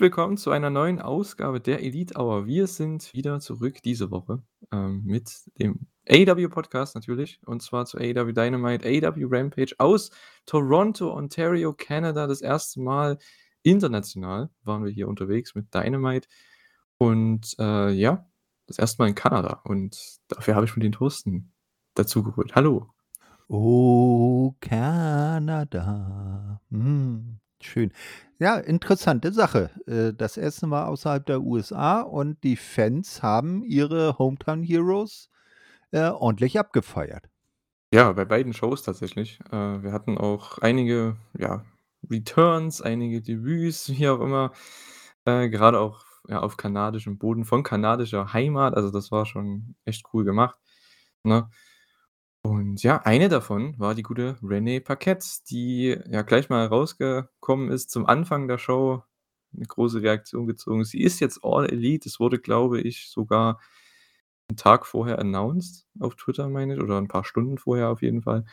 Willkommen zu einer neuen Ausgabe der Elite Hour. Wir sind wieder zurück diese Woche ähm, mit dem AEW Podcast natürlich und zwar zu AEW Dynamite, AEW Rampage aus Toronto, Ontario, Canada. Das erste Mal international waren wir hier unterwegs mit Dynamite und äh, ja, das erste Mal in Kanada und dafür habe ich mir den Thorsten dazu geholt. Hallo. Oh, Kanada. Hm, schön. Ja, interessante Sache. Äh, das erste Mal außerhalb der USA und die Fans haben ihre Hometown Heroes äh, ordentlich abgefeiert. Ja, bei beiden Shows tatsächlich. Äh, wir hatten auch einige, ja, Returns, einige Debüts, wie auch immer. Gerade auch ja, auf kanadischem Boden, von kanadischer Heimat. Also das war schon echt cool gemacht. Ne? Und ja, eine davon war die gute Renee Paquette, die ja gleich mal rausgekommen ist zum Anfang der Show. Eine große Reaktion gezogen. Sie ist jetzt All Elite. Es wurde, glaube ich, sogar einen Tag vorher announced auf Twitter, meine ich, oder ein paar Stunden vorher auf jeden Fall.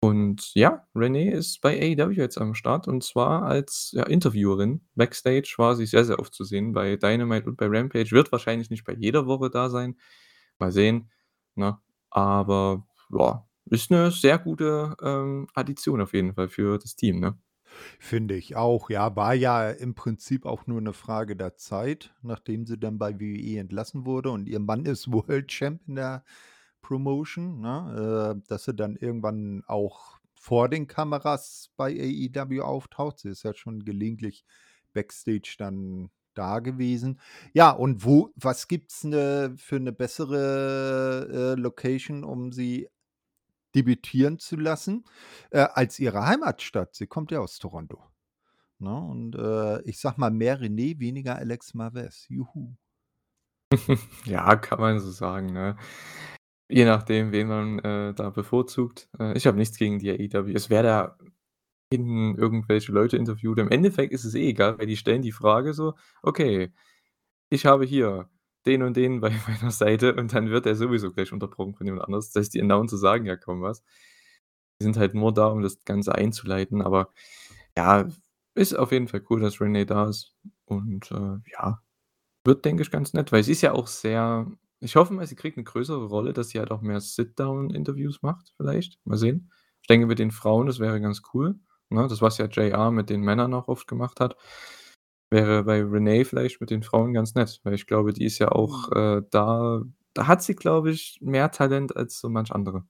Und ja, Renee ist bei AEW jetzt am Start und zwar als ja, Interviewerin. Backstage war sie sehr, sehr oft zu sehen bei Dynamite und bei Rampage. Wird wahrscheinlich nicht bei jeder Woche da sein. Mal sehen. Ne? Aber ja, ist eine sehr gute, ähm, Addition auf jeden Fall für das Team, ne? Finde ich auch, ja. War ja im Prinzip auch nur eine Frage der Zeit, nachdem sie dann bei WWE entlassen wurde und ihr Mann ist World Champ in der Promotion, ne, äh, dass sie dann irgendwann auch vor den Kameras bei AEW auftaucht. Sie ist ja schon gelegentlich Backstage dann da gewesen. Ja, und wo was gibt's 'ne für eine bessere, äh, Location, um sie debütieren zu lassen, äh, als ihre Heimatstadt. Sie kommt ja aus Toronto. Ne? Und äh, ich sag mal, mehr René, weniger Alex Marvez. Juhu. Ja, kann man so sagen, ne? Je nachdem, wen man, äh, da bevorzugt. Äh, ich habe nichts gegen die AEW. Es wäre da hinten irgendwelche Leute interviewt. Im Endeffekt ist es eh egal, weil die stellen die Frage so: „Okay, ich habe hier den und den bei meiner Seite“ und dann wird er sowieso gleich unterbrochen von jemand anders. Das heißt, die Announcer sagen ja kaum was. Die sind halt nur da, um das Ganze einzuleiten, aber ja, ist auf jeden Fall cool, dass Renee da ist und, äh, ja, wird, denke ich, ganz nett, weil sie ist ja auch sehr ich hoffe mal, sie kriegt eine größere Rolle, dass sie halt auch mehr Sit-Down-Interviews macht vielleicht. Mal sehen. Ich denke, mit den Frauen, das wäre ganz cool, ne? Das, was ja JR mit den Männern auch oft gemacht hat. Wäre bei Renee vielleicht mit den Frauen ganz nett, weil ich glaube, die ist ja auch, mhm. äh, da da hat sie, glaube ich, mehr Talent als so manch andere.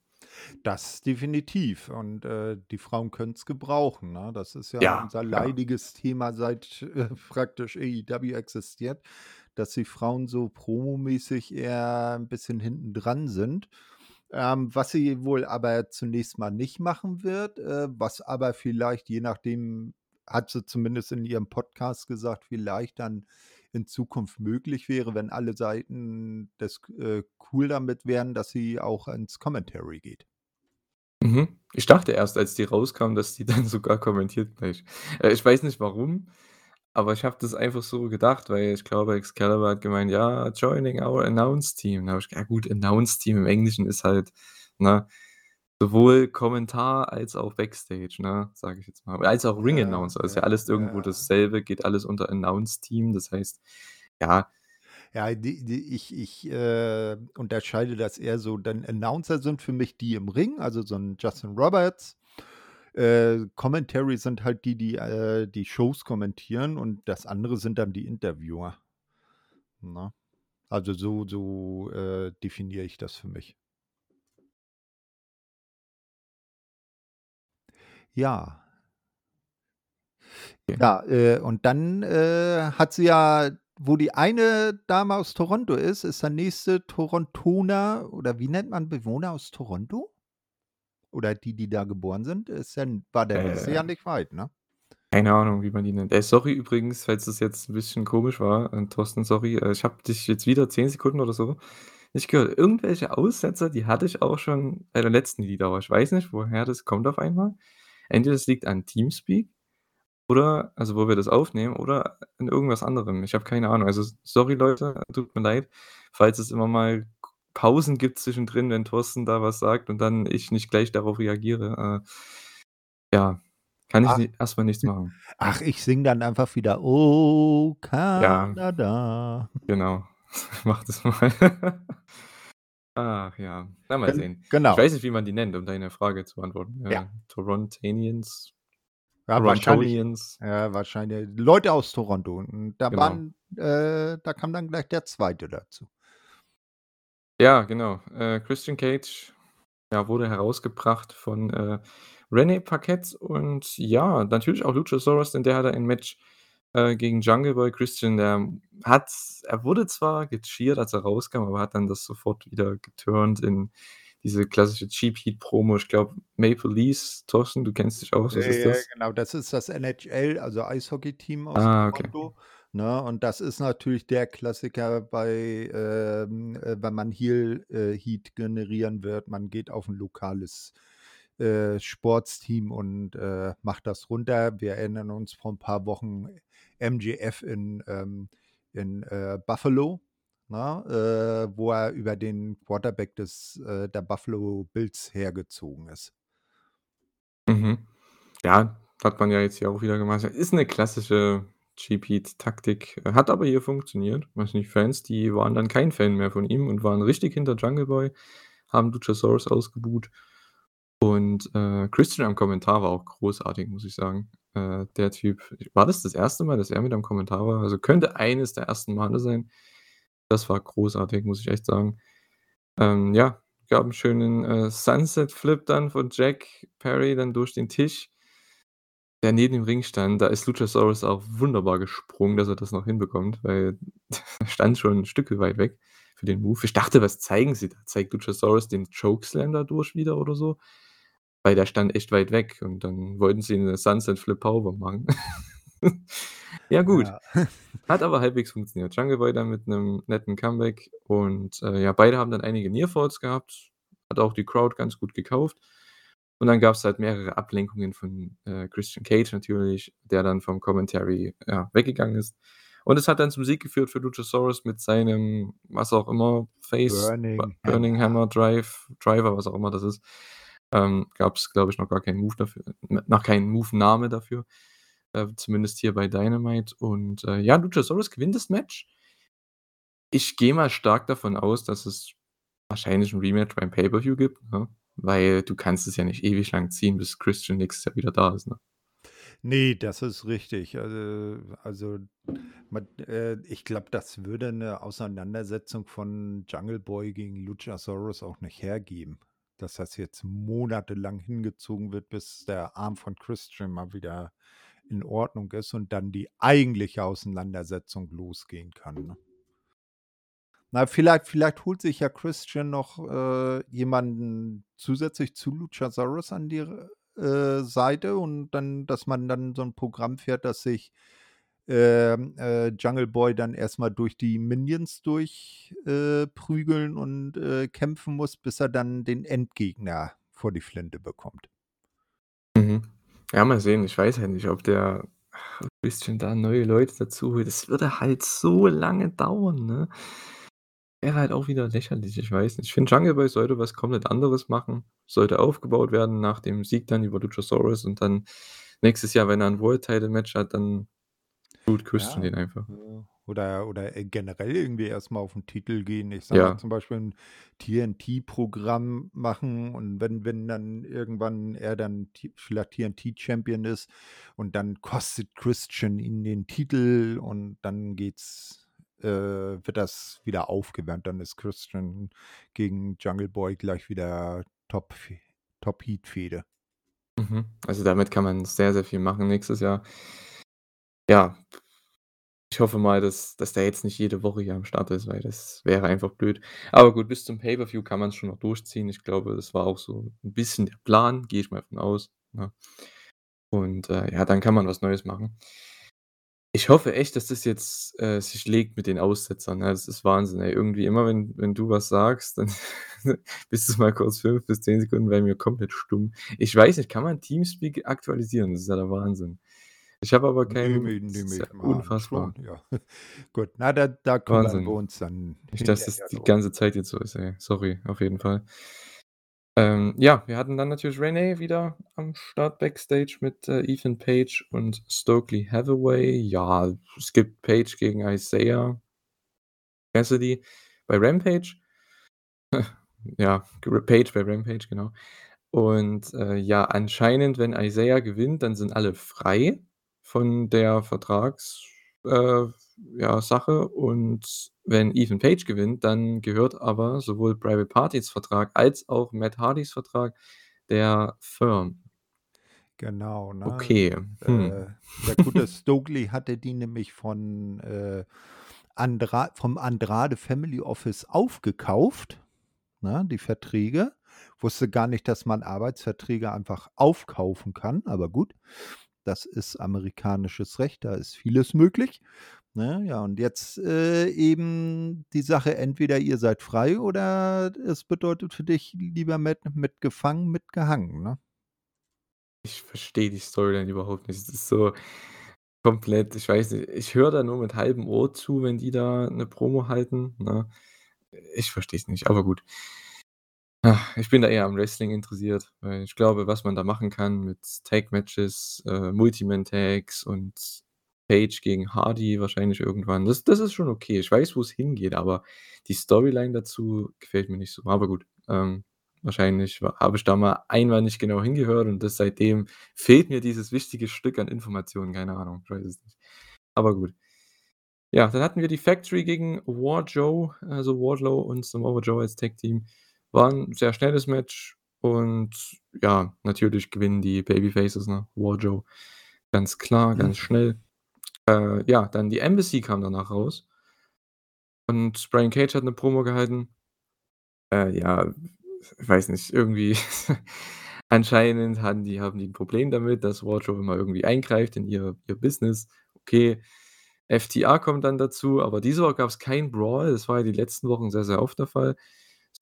Das definitiv. Und äh, die Frauen können es gebrauchen. Ne? Das ist ja, Ja, unser ja. leidiges Thema seit äh, praktisch AEW existiert, dass die Frauen so promomäßig eher ein bisschen hinten dran sind. Ähm, was sie wohl aber zunächst mal nicht machen wird, äh, was aber vielleicht, je nachdem, hat sie zumindest in ihrem Podcast gesagt, vielleicht dann in Zukunft möglich wäre, wenn alle Seiten das äh, cool damit wären, dass sie auch ins Commentary geht. Mhm. Ich dachte erst, als die rauskam, dass die dann sogar kommentiert gleich. Äh, ich weiß nicht warum, aber ich habe das einfach so gedacht, weil ich glaube, Excalibur hat gemeint: „Ja, joining our announce team.“ Da habe ich ja gut, announce team im Englischen ist halt, ne, sowohl Kommentar als auch Backstage, ne, sage ich jetzt mal. Als auch Ring Ja, Announcer ist ja ja, alles irgendwo ja. dasselbe, geht alles unter Announce Team. Das heißt, ja, Ja, die die ich ich, äh, unterscheide das eher so, denn Announcer sind für mich die im Ring, also so 'n Justin Roberts. Äh, Commentary sind halt die, die, äh, die Shows kommentieren und das andere sind dann die Interviewer, ne? Also so so, äh, definiere ich das für mich. Ja. okay. Ja, äh, und dann, äh, hat sie ja wo die eine Dame aus Toronto ist, ist der nächste Torontoner oder wie nennt man Bewohner aus Toronto? Oder die, die da geboren sind, ist ja war der nächste Äh ja nicht weit, ne? Keine Ahnung, wie man die nennt. Äh, sorry übrigens, falls das jetzt 'n bisschen komisch war. Äh, Thorsten, sorry. Äh, ich habe dich jetzt wieder 10 Sekunden oder so nicht gehört. Irgendwelche Aussetzer, die hatte ich auch schon bei der letzten Liedauer. Ich weiß nicht, woher das kommt auf einmal. Entweder es liegt an Teamspeak oder also, wo wir das aufnehmen oder an irgendwas anderem. Ich habe keine Ahnung. Also, sorry Leute, tut mir leid, falls es immer mal Pausen gibt zwischendrin, wenn Thorsten da was sagt und dann ich nicht gleich darauf reagiere. Äh, ja. kann ich Ach. ni erst mal nichts machen. Ach, ich singe dann einfach wieder: „Oh Ja. Kanada.“ Genau. Mach das mal. Ach ja, na, mal Gen sehen. Ich genau. weiß nicht, wie man die nennt, um deine Frage zu beantworten. Ja. Äh, Torontanians? Ja, wahrscheinlich ja, wahrscheinlich Leute aus Toronto und da Genau. waren äh, da kam dann gleich der 2. dazu. Ja, genau. Äh, Christian Cage, ja, wurde herausgebracht von, äh, René Paquette und ja, natürlich auch Luchasaurus, denn der hatte ein Match, äh, gegen Jungle Boy. Christian, der hat er wurde zwar gecheert, als er rauskam, aber hat dann das sofort wieder geturnt in diese klassische Cheap Heat Promo. Ich glaube, Maple Leafs, Thorsten, du kennst dich aus, was ist Äh, das? genau, das ist das NHL, also Eishockeyteam aus Ah, okay. Toronto, ne? Und das ist natürlich der Klassiker bei, ähm, äh wenn man Heel äh, Heat generieren wird. Man geht auf 'n lokales, äh, Sportsteam und, äh, macht das runter. Wir erinnern uns vor 'n paar Wochen MJF in, ähm in, äh, Buffalo, ne, äh, wo er über den Quarterback des äh, der Buffalo Bills hergezogen ist. Mhm. Ja, hat man ja jetzt hier auch wieder gemacht. Ist 'ne klassische Cheap Taktik, hat aber hier funktioniert. Weiß nicht, Fans, die waren dann kein Fan mehr von ihm und waren richtig hinter Jungle Boy, haben Luchasaurus ausgebuht. Und, äh, Christian am Kommentar war auch großartig, muss ich sagen. Äh, der Typ war das das 1. Mal, dass er mit am Kommentar war? Also, könnte eines der ersten Male sein. Das war großartig, muss ich echt sagen. Ähm, ja, gab 'n schönen, äh, Sunset Flip dann von Jack Perry dann durch den Tisch der neben dem Ring stand. Da ist Luchasaurus auch wunderbar gesprungen, dass er das noch hinbekommt, weil er stand schon 'n Stücke weit weg für den Move. Ich dachte: „Was zeigen sie da? Zeigt Luchasaurus den Chokeslam dadurch wieder oder so?“ Weil der stand echt weit weg und dann wollten sie 'ne Sunset Flip Powerbomb machen. Ja gut, Ja. hat aber halbwegs funktioniert. Jungle Boy dann mit 'nem netten Comeback und, äh, ja, beide haben dann einige Near Falls gehabt, hat auch die Crowd ganz gut gekauft. Und dann gab's halt mehrere Ablenkungen von, äh, Christian Cage natürlich, der dann vom Commentary, ja, weggegangen ist. Und es hat dann zum Sieg geführt für Luchasaurus mit seinem, was auch immer, Face Burning Burning Hammer. Hammer Drive Driver, was auch immer das ist. Ähm, gab's, glaube ich, noch gar keinen Move dafür noch keinen Move Name dafür, äh, zumindest hier bei Dynamite. Und, äh, ja, Luchasaurus gewinnt das Match. Ich gehe mal stark davon aus, dass es wahrscheinlich 'n Rematch beim Pay-Per-View gibt, ne? Weil du kannst es ja nicht ewig lang ziehen, bis Christian nächstes Jahr wieder da ist, ne? Ne, das ist richtig. Also also, man äh, ich glaube, das würde 'ne Auseinandersetzung von Jungle Boy gegen Luchasaurus auch nicht hergeben, dass das jetzt monatelang hingezogen wird, bis der Arm von Christian mal wieder in Ordnung ist und dann die eigentliche Auseinandersetzung losgehen kann, ne? Na, vielleicht vielleicht holt sich ja Christian noch, äh, jemanden zusätzlich zu Luchasaurus an die äh, Seite und dann dass man dann so 'n Programm fährt, dass sich, ähm, äh, Jungle Boy dann erst mal durch die Minions durch äh, und, äh, kämpfen muss, bis er dann den Endgegner vor die Flinte bekommt. Mhm. Ja, mal sehen. Ich weiß halt nicht, ob der Christian da neue Leute dazu holt. Das würde halt so lange dauern, ne? Wäre halt auch wieder lächerlich, ich weiß nicht. Ich finde, Jungle Boy sollte was komplett anderes machen. Sollte aufgebaut werden nach dem Sieg dann über Luchasaurus und dann nächstes Jahr, wenn er 'n World Title Match hat, dann boot Christian Ja, den einfach. Oder oder, äh, generell irgendwie erst mal auf 'n Titel gehen. Ich sage Ja. zum Beispiel 'n TNT-Programm machen und wenn wenn dann irgendwann er dann vielleicht TNT-Champion ist und dann kostet Christian ihn den Titel und dann geht's äh, wird das wieder aufgewärmt. Dann ist Christian gegen Jungle Boy gleich wieder Top Fe Top-Heat-Fehde. Mhm. Also, damit kann man sehr, sehr viel machen nächstes Jahr. Ja. Ich hoffe mal, dass dass der jetzt nicht jede Woche hier am Start ist, weil das wäre einfach blöd. Aber gut, bis zum Pay-Per-View kann man's schon noch durchziehen. Ich glaube, das war auch so 'n bisschen der Plan, gehe ich mal von aus, ne? Und, äh, ja, dann kann man was Neues machen. Ich hoffe echt, dass das jetzt, äh, sich legt mit den Aussetzern, ne? Das ist Wahnsinn, ey. Irgendwie immer, wenn wenn du was sagst, dann bist du mal kurz 5 bis 10 Sekunden bei mir komplett stumm. Ich weiß nicht, kann man Teamspeak aktualisieren? Das ist ja der Wahnsinn. Ich habe aber keinen das nehme ist ja ich unfassbar. schon, ja. Gut, na, da da kümmern wir Wahnsinn. uns dann Nicht, dass das die ganze Zeit jetzt so ist, ey. Sorry, auf jeden Fall. Ähm, ja, wir hatten dann natürlich Renee wieder am Start backstage mit, äh, Ethan Page und Stokely Hathaway. Ja, es gibt Page gegen Isaiah Cassidy bei Rampage. Ja, Page bei Rampage, genau. Und, äh, ja, anscheinend, wenn Isaiah gewinnt, dann sind alle frei von der Vertrags äh, ja, Sache. Und wenn Ethan Page gewinnt, dann gehört aber sowohl Private Partys Vertrag als auch Matt Hardys Vertrag der Firm. Genau, ne? Okay, Äh, hm. der gute Stokely hatte die nämlich von, äh, Andra vom Andrade Family Office aufgekauft, ne, die Verträge. Wusste gar nicht, dass man Arbeitsverträge einfach aufkaufen kann, aber gut, das ist amerikanisches Recht, da ist vieles möglich, ne? Ja, und jetzt, äh, eben die Sache, entweder ihr seid frei oder es bedeutet für dich lieber mit mit gefangen, mit gehangen, ne? Ich verstehe die Storyline überhaupt nicht. Es ist so komplett ich weiß nicht, ich höre da nur mit halbem Ohr zu, wenn die da 'ne Promo halten, ne? Ich verstehe es nicht, aber gut. Ach, ich bin da eher am Wrestling interessiert, weil ich glaube, was man da machen kann mit Tag-Matches, äh, Multi-Man-Tags und Page gegen Hardy wahrscheinlich irgendwann, das das ist schon okay. Ich weiß, wo's hingeht, aber die Storyline dazu gefällt mir nicht so. Aber gut, ähm, wahrscheinlich wa habe ich da mal einmal nicht genau hingehört und das seitdem fehlt mir dieses wichtige Stück an Informationen, keine Ahnung, ich weiß es nicht. Aber gut. Ja, dann hatten wir die Factory gegen War Joe, also Wardlow und Samoa Joe als Tag-Team. War 'n sehr schnelles Match und ja, natürlich gewinnen die Babyfaces, ne? War Joe, ganz klar, ganz schnell. Äh, ja, dann die Embassy kam danach raus. Und Brian Cage hat 'ne Promo gehalten. Äh, ja, ich weiß nicht, irgendwie anscheinend hatten die haben die 'n Problem damit, dass War Joe immer irgendwie eingreift in ihr ihr Business. Okay, FTR kommt dann dazu, aber diese Woche gab's keinen Brawl. Das war ja die letzten Wochen sehr, sehr oft der Fall,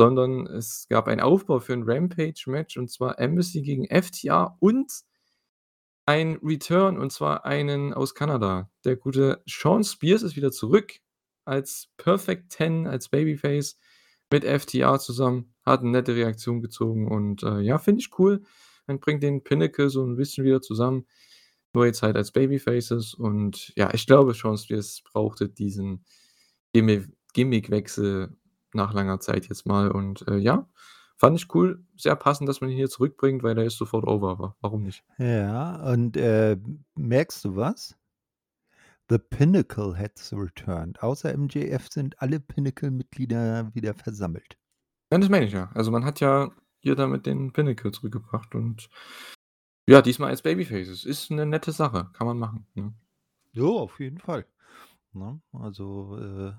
sondern es gab einen Aufbau für 'n Rampage-Match und zwar Embassy gegen FTR und ein Return und zwar einen aus Kanada. Der gute Shawn Spears ist wieder zurück als Perfect Ten, als Babyface mit FTR zusammen, hat 'ne nette Reaktion gezogen und, äh, ja, finde ich cool. Man bringt den Pinnacle so 'n bisschen wieder zusammen, nur jetzt halt als Babyfaces und ja, ich glaube, Shawn Spears brauchte diesen Gimmi Gimmickwechsel nach langer Zeit jetzt mal und, äh, ja, fand ich cool. Sehr passend, dass man ihn hier zurückbringt, weil der ist sofort over, wa warum nicht? Ja, und, äh, merkst du was? The Pinnacle has returned. Außer MJF sind alle Pinnacle-Mitglieder wieder versammelt. Ja, das meine ich ja. Also, man hat ja hier damit den Pinnacle zurückgebracht und ja, diesmal als Babyfaces. Ist 'ne nette Sache, kann man machen, ne? Ja, auf jeden Fall, ne? Also, äh,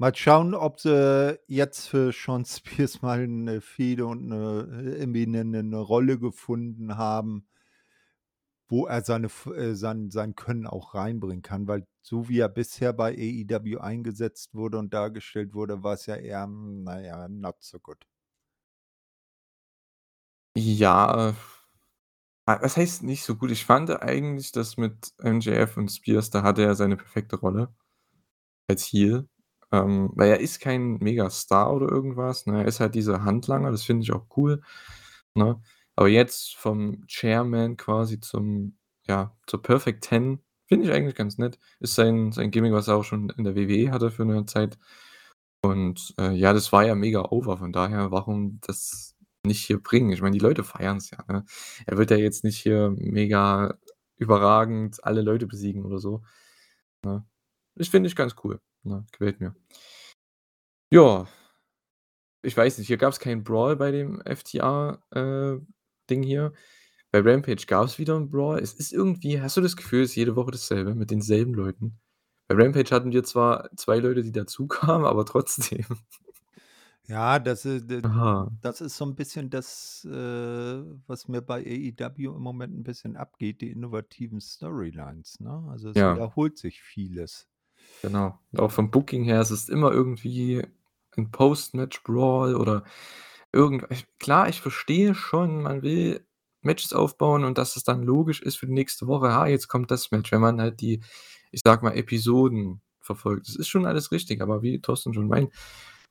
mal schauen, ob sie jetzt für Shawn Spears mal 'ne Fehde und 'ne äh, irgendwie 'ne 'ne 'ne Rolle gefunden haben wo er seine äh, sein sein Können auch reinbringen kann, weil so wie er bisher bei AEW eingesetzt wurde und dargestellt wurde, war's ja eher, hm, na ja, not so good. Ja, ah, was heißt nicht so gut? Ich fand eigentlich, dass mit MJF und Spears, da hatte er seine perfekte Rolle als Heel, ähm, weil er ist kein Megastar oder irgendwas, ne? Er ist halt dieser Handlanger, das finde ich auch cool, ne? Aber jetzt vom Chairman quasi zum ja, zur Perfect Ten finde ich eigentlich ganz nett. Ist sein sein Gimmick, was er auch schon in der WWE hatte für 'ne Zeit. Und, äh, ja, das war ja mega over, von daher, warum das nicht hier bringen? Ich meine, die Leute feiern's ja, ne? Er wird ja jetzt nicht hier mega überragend alle Leute besiegen oder so, ne? Das finde ich ganz cool, ne? Gefällt mir. Ja. Ich weiß nicht, hier gab's keinen Brawl bei dem FTR, äh, hier. Bei Rampage gab's wieder 'n Brawl. Es ist irgendwie hast du das Gefühl, es ist jede Woche dasselbe mit denselben Leuten? Bei Rampage hatten wir zwar 2 Leute, die dazukamen, aber trotzdem. Ja, das i d Aha. das ist so 'n bisschen das, äh, was mir bei AEW im Moment 'n bisschen abgeht, die innovativen Storylines, ne? Also, es Ja. wiederholt sich vieles. Genau. Und auch vom Booking her, es ist immer irgendwie 'n Post-Match-Brawl oder irgend ich klar, ich verstehe schon, man will Matches aufbauen und dass es dann logisch ist für die nächste Woche: „Ah, jetzt kommt das Match“, wenn man halt die, ich sage mal, Episoden verfolgt. Das ist schon alles richtig, aber wie Thorsten schon meint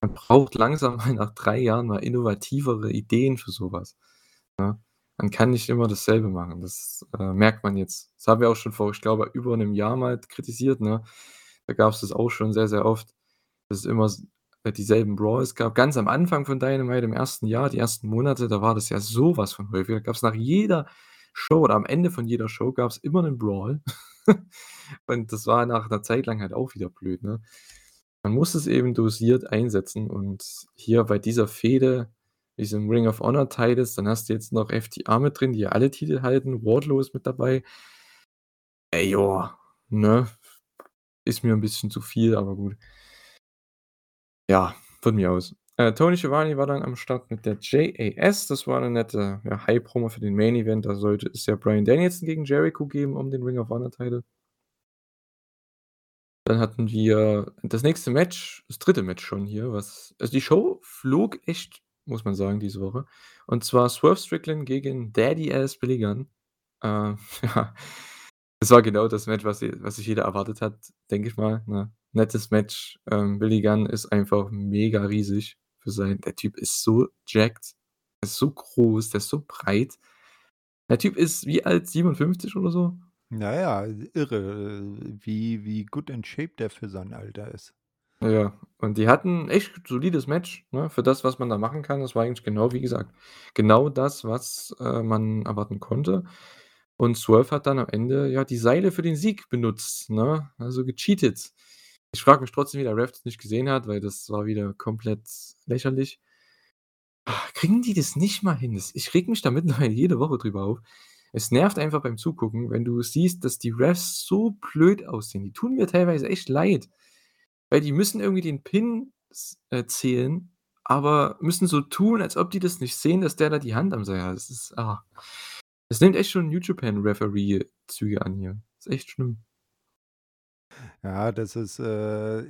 Man braucht langsam mal nach 3 Jahren mal innovativere Ideen für so was, ne? Man kann nicht immer dasselbe machen. Das, äh, merkt man jetzt. Das haben wir auch schon vor, ich glaube, über 'nem Jahr mal kritisiert, ne? Da gab's das auch schon sehr, sehr oft, dass es immer äh, dieselben Brawls gab. Ganz am Anfang von Dynamite im 1. Jahr, die ersten Monate, da war das ja so was von häufig. Da gab's nach jeder Show oder am Ende von jeder Show gab's immer 'nen Brawl. Und das war nach 'ner Zeit lang halt auch wieder blöd, ne? Man muss es eben dosiert einsetzen und hier bei dieser Fehde, diesem Ring of Honor Titles, dann hast du jetzt noch FTR mit drin, die ja alle Titel halten. Wardlow ist mit dabei. Ey, ja, ne? Ist mir 'n bisschen zu viel, aber gut. Ja, von mir aus. Äh, Tony Schiavone war dann am Start mit der JAS. Das war 'ne nette, ja, Hype-Promo für den Main Event. Da sollte es ja Bryan Danielson gegen Jericho geben um den Ring of Honor Title. Dann hatten wir das nächste Match, das 3. Match schon hier, was also, die Show flog echt, muss man sagen, diese Woche. Und zwar Swerve Strickland gegen Daddy Ass Billy Gunn. Äh, ja, das war genau das Match, was was sich jeder erwartet hat, denke ich mal, ne? Nettes Match. Ähm, Billy Gunn ist einfach mega riesig für sein der Typ ist so jacked, der ist so groß, der ist so breit. Der Typ ist wie alt? 57 oder so? Ja, ja, irre, äh, wie wie good in shape der für sein Alter ist. Ja, und die hatten echt solides Match, ne, für das, was man da machen kann. Das war eigentlich genau wie gesagt, genau das, was, äh, man erwarten konnte. Und Swerve hat dann am Ende, ja, die Seile für den Sieg benutzt, ne, also gecheatet. Ich frage mich trotzdem, wie der Ref das nicht gesehen hat, weil das war wieder komplett lächerlich. Kriegen die das nicht mal hin? Ich rege mich da mittlerweile jede Woche drüber auf. Es nervt einfach beim Zugucken, wenn du siehst, dass die Refs so blöd aussehen. Die tun mir teilweise echt leid, weil die müssen irgendwie den Pin äh, zählen, aber müssen so tun, als ob die das nicht sehen, dass der da die Hand am Seil hat. Das ist, ah das nimmt echt schon New Japan Referee Züge an hier. Ist echt schlimm. Ja, das ist, äh,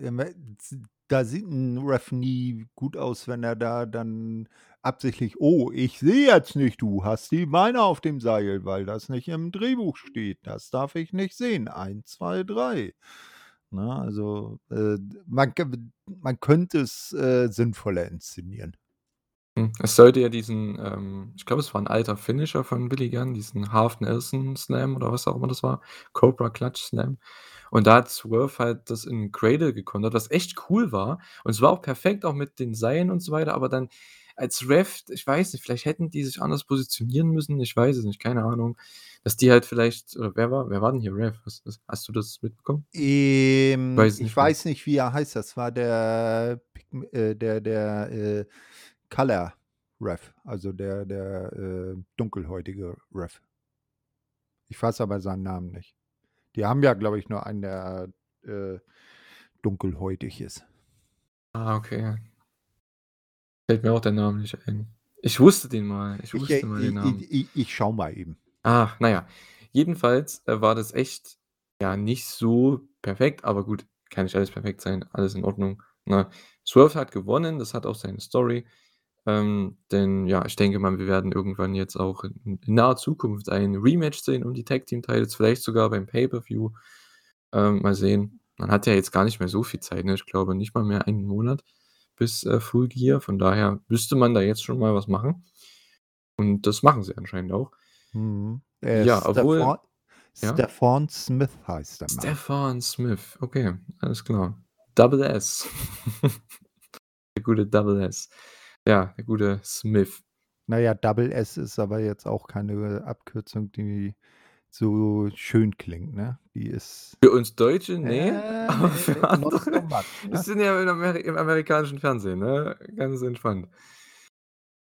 da sieht 'n Ref nie gut aus, wenn er da dann absichtlich: „Oh, ich sehe jetzt nicht, du hast die Beine auf dem Seil, weil das nicht im Drehbuch steht. Das darf ich nicht sehen. 1, 2, 3.“ Ne, also, äh, man man könnte es, äh, sinnvoller inszenieren. Hm, es sollte ja diesen, ähm ich glaube, es war 'n alter Finisher von Billy Gunn, diesen Half Nelson Slam oder was auch immer das war, Cobra Clutch Slam. Und da hat Swerve halt das in Cradle gekontert, was echt cool war. Und es war auch perfekt, auch mit den Seilen und so weiter, aber dann als Ref, ich weiß nicht, vielleicht hätten die sich anders positionieren müssen, ich weiß es nicht, keine Ahnung. Dass die halt vielleicht oder wer war wer war denn hier Ref? Hast hast du das mitbekommen? Ähm, Weiß ich nicht mehr. weiß nicht, wie er heißt. Das war der äh, der der, äh, Color Ref, also der der, äh, dunkelhäutige Ref. Ich weiß aber seinen Namen nicht. Die haben ja, glaube ich, nur einen, der, äh, dunkelhäutig ist. Ah, okay. Fällt mir auch der Name nicht ein. Ich wusste den mal. Ich Ich, äh, wusste mal den Namen. i i ich schaue mal eben. Ah, na ja. Jedenfalls, äh, war das echt, ja, nicht so perfekt, aber gut, kann nicht alles perfekt sein, alles in Ordnung, ne? Swerve hat gewonnen, das hat auch seine Story. Ähm, denn ja, ich denke mal, wir werden irgendwann jetzt auch in in naher Zukunft ein Rematch sehen um die Tag Team Titles, vielleicht sogar beim Pay-per-View. Ähm, mal sehen. Man hat ja jetzt gar nicht mehr so viel Zeit, ne? Ich glaube nicht mal mehr einen Monat bis, äh, Full Gear. Von daher müsste man da jetzt schon mal was machen. Und das machen sie anscheinend auch. Mhm. Äh, Ja, obwohl Stephon ja? Stephon Smith heißt der Mann. Stephon Smith, okay, alles klar. Double S. Der gute Double S. Ja, der gute Smith. Na ja, Double S ist aber jetzt auch keine Abkürzung, die so schön klingt, ne? Die ist Für uns Deutsche, ne, äh, aber für andere wir ne? sind ja Ameri im amerikanischen Fernsehen, ne? Ganz entspannt.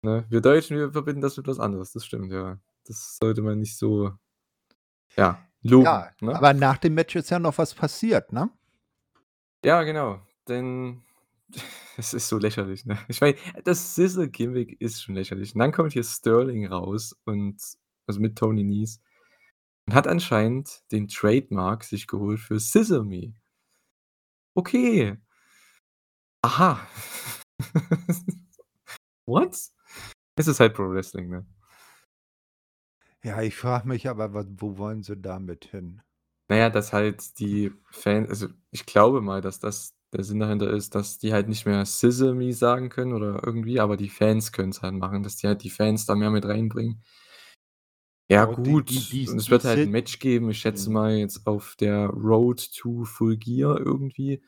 Ne? Wir Deutschen, wir verbinden das mit was anderes, das stimmt, ja. Das sollte man nicht so ja, loben, Ja, ne? aber nach dem Match ist ja noch was passiert, ne? Ja, genau, denn es ist so lächerlich, ne? Ich meine, das SZA-Gimmick ist schon lächerlich. Und dann kommt hier Sterling raus und also, mit Tony Nese und hat anscheinend den Trademark sich geholt für „Sesame“. Okay. Aha. What? Es ist halt Pro Wrestling, ne? Ja, ich frage mich aber, wo wollen sie damit hin? Na ja, dass halt die Fan also, ich glaube mal, dass das der Sinn dahinter ist, dass die halt nicht mehr „Sizzle me“ sagen können oder irgendwie, aber die Fans können's halt machen, dass die halt die Fans da mehr mit reinbringen. Ja Oh, die die gut, die und es die wird halt Si 'n Match geben, ich schätze mhm. mal jetzt auf der Road to Full Gear irgendwie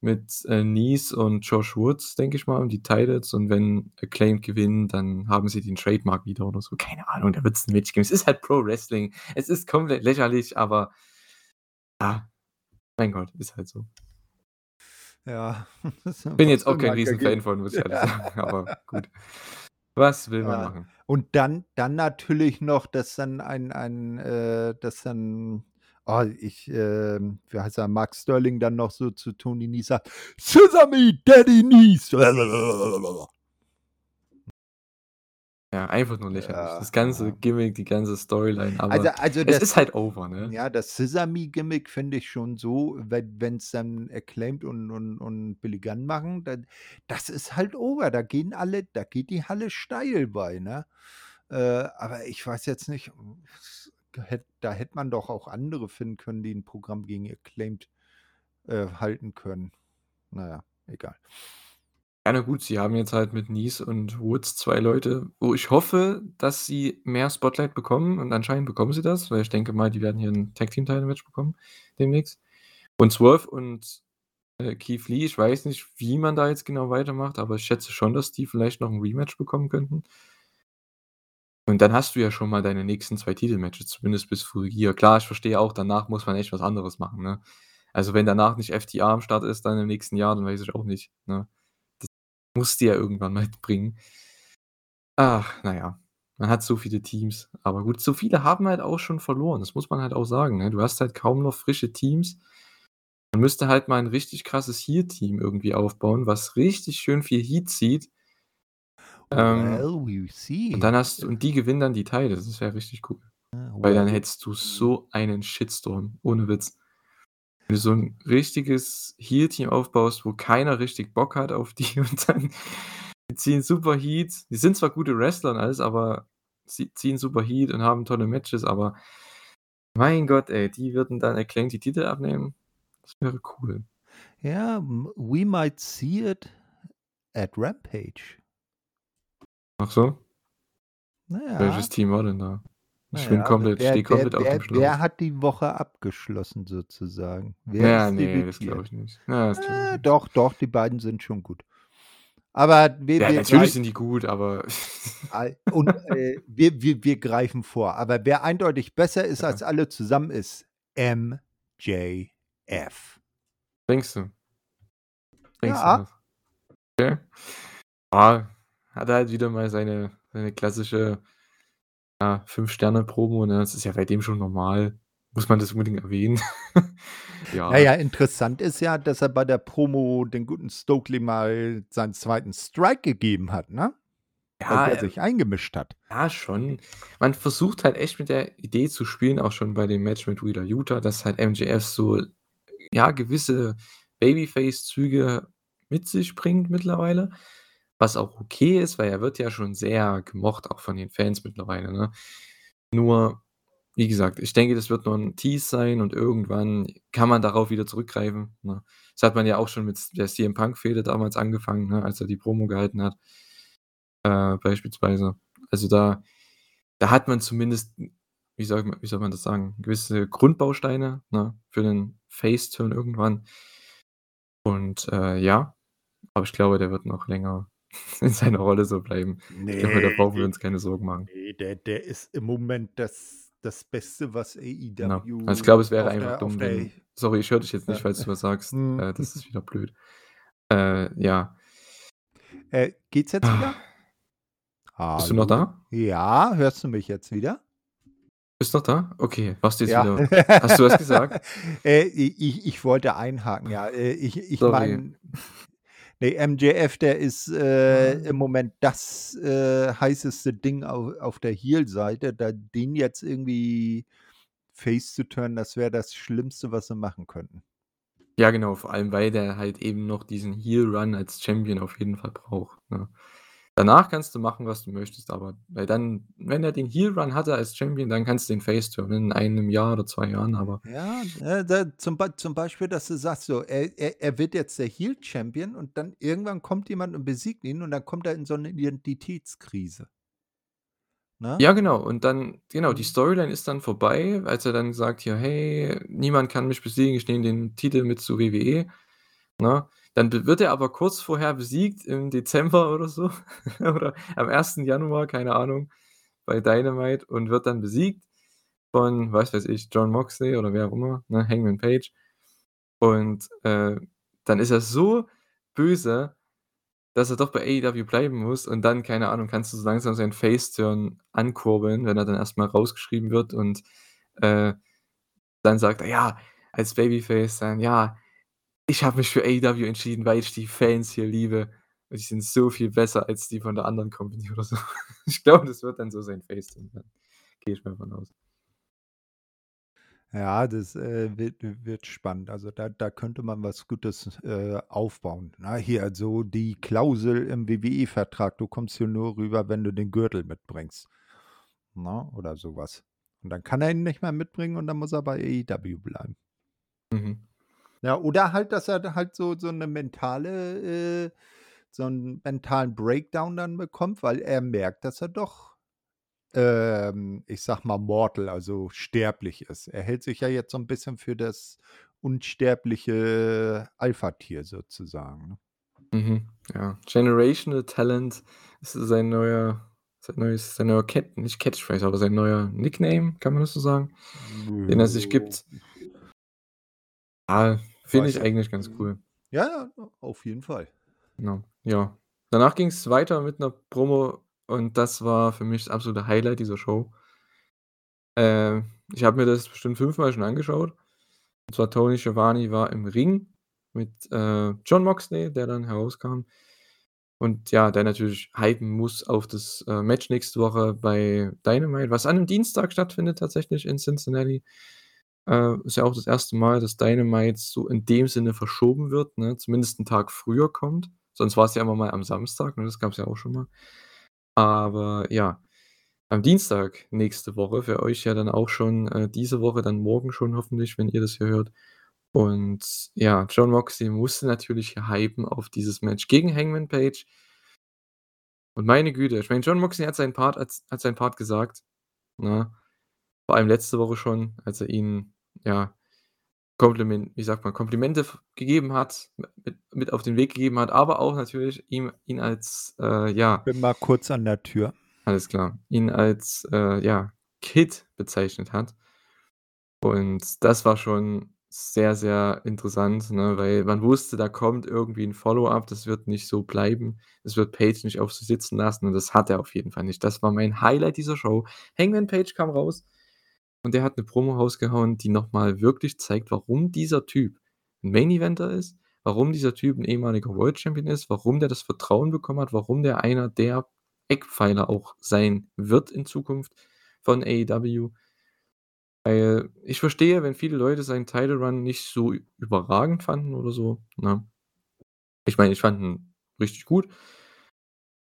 mit, äh, Nice und Josh Woods, denke ich mal, um die Titles und wenn Acclaimed gewinnen, dann haben sie den Trademark wieder oder so. Keine Ahnung, da wird's 'n Match geben. Es ist halt Pro Wrestling. Es ist komplett lächerlich, aber ah, mein Gott, ist halt so. Ja, Bin jetzt auch kein Riesenfan von, muss ich ehrlich sagen, aber gut. Was will man Ja, machen? und dann dann natürlich noch, dass dann ein ein äh, dass dann oh, ich, ähm wie heißt er, Mark Sterling dann noch so zu Tony Nese sagt: „Scissor me, Daddy Nice!“ Ja, einfach nur lächerlich. Ja, Das ganze ja. Gimmick, die ganze Storyline, Also aber also es das ist halt over, ne? ja, das „Scissor me“ Gimmick finde ich schon so, wenn wenn's dann Acclaimed und und und Billy Gunn machen, dann das ist halt over. Da gehen alle da geht die Halle steil bei, ne? Äh, aber ich weiß jetzt nicht, hätt da hätte man doch auch andere finden können, die 'n Programm gegen Acclaimed, äh, halten können. Na ja, egal. Ja, na gut, sie haben jetzt halt mit Nice und Woods 2 Leute, wo ich hoffe, dass sie mehr Spotlight bekommen und anscheinend bekommen sie das, weil ich denke mal, die werden hier 'n Tag-Team-Title-Match bekommen demnächst. Und Swerve und, äh, Keith Lee, ich weiß nicht, wie man da jetzt genau weitermacht, aber ich schätze schon, dass die vielleicht noch 'n Rematch bekommen könnten. Und dann hast du ja schon mal deine nächsten 2 Titelmatches, zumindest bis Full Gear. Klar, ich verstehe auch, danach muss man echt was anderes machen, ne? Also, wenn danach nicht FTR am Start ist dann im nächsten Jahr, dann weiß ich auch nicht, ne? Das musst du ja irgendwann mal bringen. Ach, na ja, man hat so viele Teams. Aber gut, so viele haben halt auch schon verloren. Das muss man halt auch sagen, ne? Du hast halt kaum noch frische Teams. Man müsste halt mal 'n richtig krasses Heel-Team irgendwie aufbauen, was richtig schön viel Heat zieht. Ähm, Well, we'll und dann hast du und die gewinnen dann die Titles. Das wäre richtig cool. Ah, Weil dann well, hättest du so einen Shitstorm, ohne Witz. Wenn du so 'n richtiges Heel-Team aufbaust, wo keiner richtig Bock hat auf die und dann die ziehen super Heat. Die sind zwar gute Wrestler und alles, aber sie ziehen super Heat und haben tolle Matches, aber mein Gott, ey, die würden dann Acclaimed die Titel abnehmen. Das wäre cool. Ja, m we might see it at Rampage. Ach so? Na Welches. Team war denn da? Ich bin ja, komplett wer stehe wer komplett auf dem wer wer Schlauch. hat die Woche abgeschlossen sozusagen? Wer Ja, ist ne, das glaube ich nicht. Ja, das glaube ich Äh, nicht. doch, doch, die beiden sind schon gut. Aber wir Ja, wir natürlich grei sind die gut, aber und, äh, wir wir wir greifen vor. Aber wer eindeutig besser ist Ja. als alle zusammen, ist MJF. Denkst du? Denkst du Ja. das? Okay. Ah, hat er halt wieder mal seine seine klassische, ja, 5 Sterne Promo, ne? Das ist ja bei dem schon normal. Muss man das unbedingt erwähnen? Ja. ja, interessant ist ja, dass er bei der Promo den guten Stokely mal seinen 2. Strike gegeben hat, ne? Weil Ja, der äh sich eingemischt hat. Ja, schon. Man versucht halt echt mit der Idee zu spielen, auch schon bei dem Match mit Wheeler Yuta, dass halt MJF so, ja, gewisse Babyface-Züge mit sich bringt mittlerweile, was auch okay ist, weil er wird ja schon sehr gemocht, auch von den Fans mittlerweile, ne? Nur, wie gesagt, ich denke, das wird nur 'n Tease sein und irgendwann kann man darauf wieder zurückgreifen, ne? Das hat man ja auch schon mit der CM-Punk-Fehde damals angefangen, ne, als er die Promo gehalten hat. Äh, beispielsweise. Also, da da hat man zumindest, wie soll ma wie soll man das sagen, gewisse Grundbausteine, ne, für den Face-Turn irgendwann. Und, äh, ja, aber ich glaube, der wird noch länger in seiner Rolle so bleiben. Ich glaube, da brauchen wir uns keine Sorgen machen. ne, der der ist im Moment das das Beste, was Genau. Also, ich glaube, AEW es wäre einfach der dumm, wenn sorry, ich höre dich jetzt nicht, falls du was sagst. Mhm. Äh, das ist wieder blöd. Äh, ja. Äh, geht's jetzt wieder? Bist du noch Hallo? da? Ja, hörst du mich jetzt wieder? Bist noch da? Okay, warst du jetzt Ja. wieder hast du was gesagt? Äh, ich ich wollte einhaken, ja. Äh, ich ich meine, ne, MJF, der ist, äh, im Moment das, äh, heißeste Ding au auf der Heel-Seite. Da den jetzt irgendwie face zu turnen, das wäre das Schlimmste, was sie machen könnten. Ja, genau, vor allem, weil der halt eben noch diesen Heel-Run als Champion auf jeden Fall braucht, ne? Danach kannst du machen, was du möchtest, aber weil dann wenn er den Heel Run hatte als Champion, dann kannst du den Face turnen in 1 Jahr oder 2 Jahren, aber Ja, äh, da zum zum Beispiel, dass du sagst so, er er er wird jetzt der Heel Champion und dann irgendwann kommt jemand und besiegt ihn und dann kommt er in so 'ne Identitätskrise. Ne? Ja, genau. Und dann genau, die Mhm. Storyline ist dann vorbei, als er dann sagt hier: „Hey, niemand kann mich besiegen, ich nehme den Titel mit zu WWE“, ne? Dann wird er aber kurz vorher besiegt im Dezember oder so oder am 1. Januar, keine Ahnung, bei Dynamite und wird dann besiegt von, was weiß ich, Jon Moxley oder wer auch immer, ne, Hangman Page. Und, äh, dann ist er so böse, dass er doch bei AEW bleiben muss und dann, keine Ahnung, kannst du so langsam seinen Face Turn ankurbeln, wenn er dann erst mal rausgeschrieben wird und, äh, dann sagt er: „Ja, als Babyface dann, ja, ich habe mich für AEW entschieden, weil ich die Fans hier liebe und die sind so viel besser als die von der anderen Company“ oder so. Ich glaube, das wird dann so sein Face werden. Gehe ich mal von aus. Ja, das, äh, wird wird spannend. Also, da da könnte man was Gutes, äh, aufbauen. Na, hier so die Klausel im WWE-Vertrag: „Du kommst hier nur rüber, wenn du den Gürtel mitbringst“, ne, oder so was. Und dann kann er ihn nicht mehr mitbringen und dann muss er bei AEW bleiben. Mhm. Ja, oder halt, dass er halt so so 'ne mentale äh, so 'n mentalen Breakdown dann bekommt, weil er merkt, dass er doch, ähm, ich sage mal, mortal, also sterblich ist. Er hält sich ja jetzt so 'n bisschen für das unsterbliche Alpha-Tier sozusagen, ne? Mhm, ja. Generational Talent ist sein neuer sein neues sein neuer Cat nicht Catchphrase, aber sein neuer Nickname, kann man das so sagen, den er sich gibt. Ah, finde ich ich eigentlich ganz cool. Ja, ja, auf jeden Fall. Genau, ja. Danach ging's weiter mit 'ner Promo und das war für mich das absolute Highlight dieser Show. Äh, ich habe mir das bestimmt fünfmal schon angeschaut. Und zwar Tony Schiavone war im Ring mit, äh, Jon Moxley, der dann herauskam. Und ja, der natürlich hypen muss auf das, äh, Match nächste Woche bei Dynamite, was an 'nem Dienstag stattfindet tatsächlich in Cincinnati. Äh, ist ja auch das 1. Mal, dass Dynamite so in dem Sinne verschoben wird, ne, zumindest 'n Tag früher kommt. Sonst war's ja immer mal am Samstag, ne, das gab's ja auch schon mal. Aber ja, am Dienstag nächste Woche, für euch ja dann auch schon, äh, diese Woche, dann morgen schon hoffentlich, wenn ihr das hier hört. Und ja, Jon Moxley musste natürlich hypen auf dieses Match gegen Hangman Page. Und meine Güte, ich meine, Jon Moxley hat seinen Part als hat seinen Part gesagt, ne? Vor allem letzte Woche schon, als er ihn, ja, Komplimen wie sagt man, Komplimente gegeben hat, mit mit auf den Weg gegeben hat, aber auch natürlich ihm ihn als, äh, ja Bin mal kurz an der Tür. Alles klar, ihn als, äh, ja, Kid bezeichnet hat. Und das war schon sehr, sehr interessant, ne, weil man wusste, da kommt irgendwie 'n Follow-up, das wird nicht so bleiben. Es wird Page nicht auf sich sitzen lassen und das hat er auf jeden Fall nicht. Das war mein Highlight dieser Show. Hangman Page kam raus und der hat 'ne Promo rausgehauen, die noch mal wirklich zeigt, warum dieser Typ 'n Main Eventer ist, warum dieser Typ 'n ehemaliger World Champion ist, warum der das Vertrauen bekommen hat, warum der einer der Eckpfeiler auch sein wird in Zukunft von AEW. Weil ich verstehe, wenn viele Leute seinen Title Run nicht so überragend fanden oder so, ne? Ich meine, ich fand ihn richtig gut.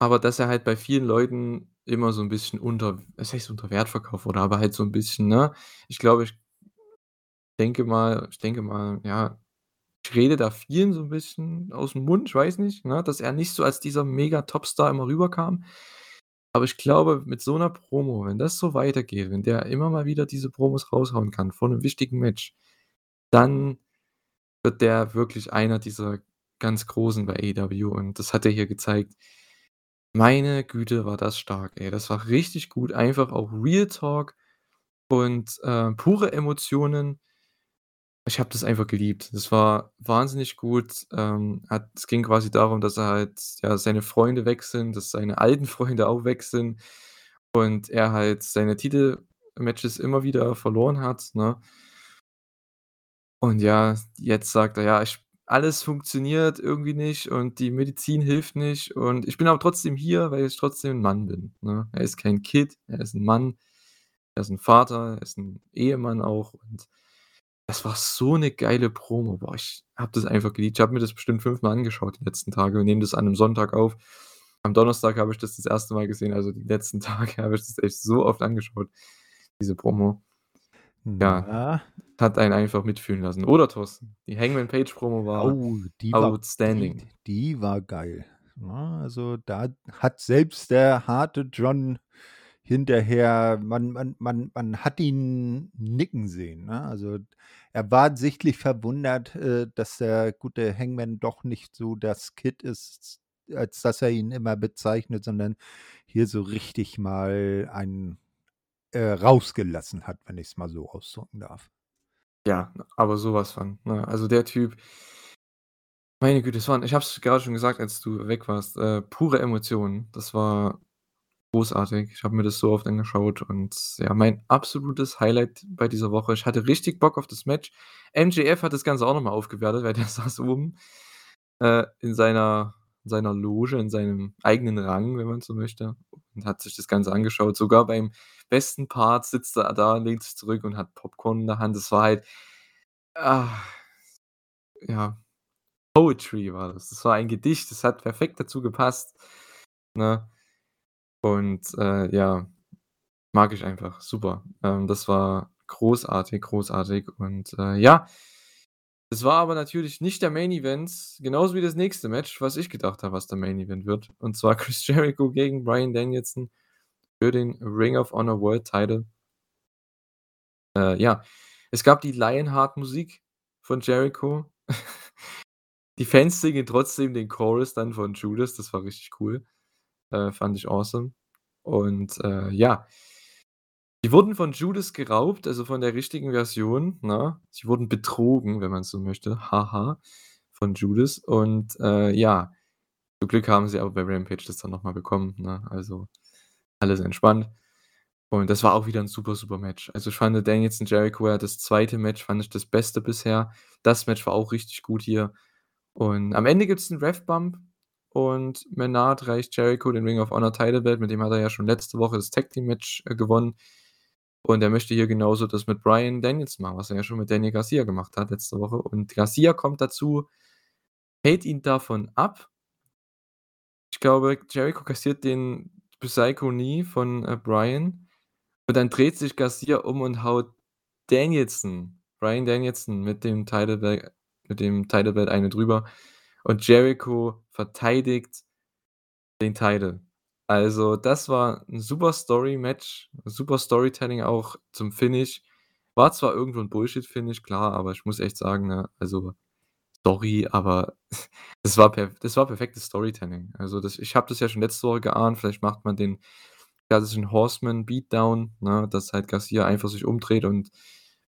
Aber dass er halt bei vielen Leuten immer so 'n bisschen unter was heißt unter Wert verkauft wurde, aber halt so 'n bisschen, ne? Ich glaube, ich denke mal ich denke mal, ja, ich rede da vielen so 'n bisschen aus'm Mund, ich weiß nicht, ne, dass er nicht so als dieser Mega-Topstar immer rüberkam. Aber ich glaube, mit so 'ner Promo, wenn das so weitergeht, wenn der immer mal wieder diese Promos raushauen kann vor 'nem wichtigen Match, dann wird der wirklich einer dieser ganz Großen bei AEW und das hat er hier gezeigt. Meine Güte, war das stark, ey. Das war richtig gut, einfach auch Real Talk und, äh, pure Emotionen. Ich habe das einfach geliebt. Das war wahnsinnig gut. Ähm, hat es ging quasi darum, dass er halt ja, seine Freunde weg sind, dass seine alten Freunde auch weg sind und er halt seine Titelmatches immer wieder verloren hat, ne? Und ja, jetzt sagt er: „Ja, ich alles funktioniert irgendwie nicht und die Medizin hilft nicht und ich bin aber trotzdem hier, weil ich trotzdem 'n Mann bin“, ne? Er ist kein Kid, er ist 'n Mann, er ist 'n Vater, er ist 'n Ehemann auch und das war so 'ne geile Promo. Boah, ich habe das einfach geliebt. Ich habe mir das bestimmt fünfmal angeschaut die letzten Tage. Wir nehmen das an 'nem Sonntag auf Am Donnerstag habe ich das das 1. Mal gesehen, also die letzten Tage habe ich das echt so oft angeschaut, diese Promo. Ja, Ja. Hat einen einfach mitfühlen lassen, oder Thorsten? Die Hangman Page Promo war Oh, die war die outstanding. die war geil, ne? Also, da hat selbst der harte John hinterher man man man man hat ihn nicken sehen, ne? Also, er war sichtlich verwundert, äh, dass der gute Hangman doch nicht so das Kid ist, als dass er ihn immer bezeichnet, sondern hier so richtig mal einen, äh, rausgelassen hat, wenn ich's mal so ausdrücken darf. Ja, aber so was von, ne? Also, der Typ meine Güte, das waren ich habe es grade schon gesagt, als du weg warst, äh, pure Emotionen. Das war großartig. Ich habe mir das so oft angeschaut und ja, mein absolutes Highlight bei dieser Woche. Ich hatte richtig Bock auf das Match. MJF hat das Ganze auch noch mal aufgewertet, weil der saß oben, äh, in seiner in seiner Loge, in seinem eigenen Rang, wenn man so möchte, und hat sich das Ganze angeschaut. Sogar beim besten Part sitzt er da, lehnt sich zurück und hat Popcorn in der Hand. Das war halt ah, ja, Poetry war das. Das war ein Gedicht, das hat perfekt dazu gepasst, ne? Und, äh, ja, mag ich einfach, super. Ähm, das war großartig, großartig und, äh, ja. Es war aber natürlich nicht der Main Event, genauso wie das nächste Match, was ich gedacht habe, was der Main Event wird. Und zwar Chris Jericho gegen Bryan Danielson für den Ring of Honor World Title. Äh, ja, es gab die Lionheart Musik von Jericho. Die Fans singen trotzdem den Chorus dann von Judas, das war richtig cool. Äh, fand ich awesome. Und, äh, ja. Die wurden von Judas geraubt, also von der richtigen Version, ne? Sie wurden betrogen, wenn man so möchte, haha, von Judas und, äh, ja, zum Glück haben sie aber bei Rampage das dann noch mal bekommen, ne? Also, alles entspannt. Und das war auch wieder 'n super, super Match. Also, ich fand Danielson Jericho, ja, das 2. Match fand ich das Beste bisher. Das Match war auch richtig gut hier. Und am Ende gibt's 'n Ref Bump und Menard reicht Jericho den Ring of Honor Title Belt, mit dem hat er ja schon letzte Woche das Tag Team Match, äh, gewonnen. Und er möchte hier genauso das mit Bryan Danielson machen, was er ja schon mit Daniel Garcia gemacht hat letzte Woche. Und Garcia kommt dazu, hält ihn davon ab. Ich glaube, Jericho kassiert den Psycho Knee von, äh, Bryan und dann dreht sich Garcia um und haut Danielson Bryan Danielson mit dem Title Belt mit dem Title Belt eine drüber und Jericho verteidigt den Title. Also, das war 'n super Story-Match, super Storytelling auch zum Finish. War zwar irgendwo 'n Bullshit-Finish, klar, aber ich muss echt sagen, ne, also, sorry, aber das war perf das war perfektes Storytelling. Also, das ich habe das ja schon letzte Woche geahnt, vielleicht macht man den klassischen Horseman Beatdown, ne, dass halt Garcia einfach sich umdreht und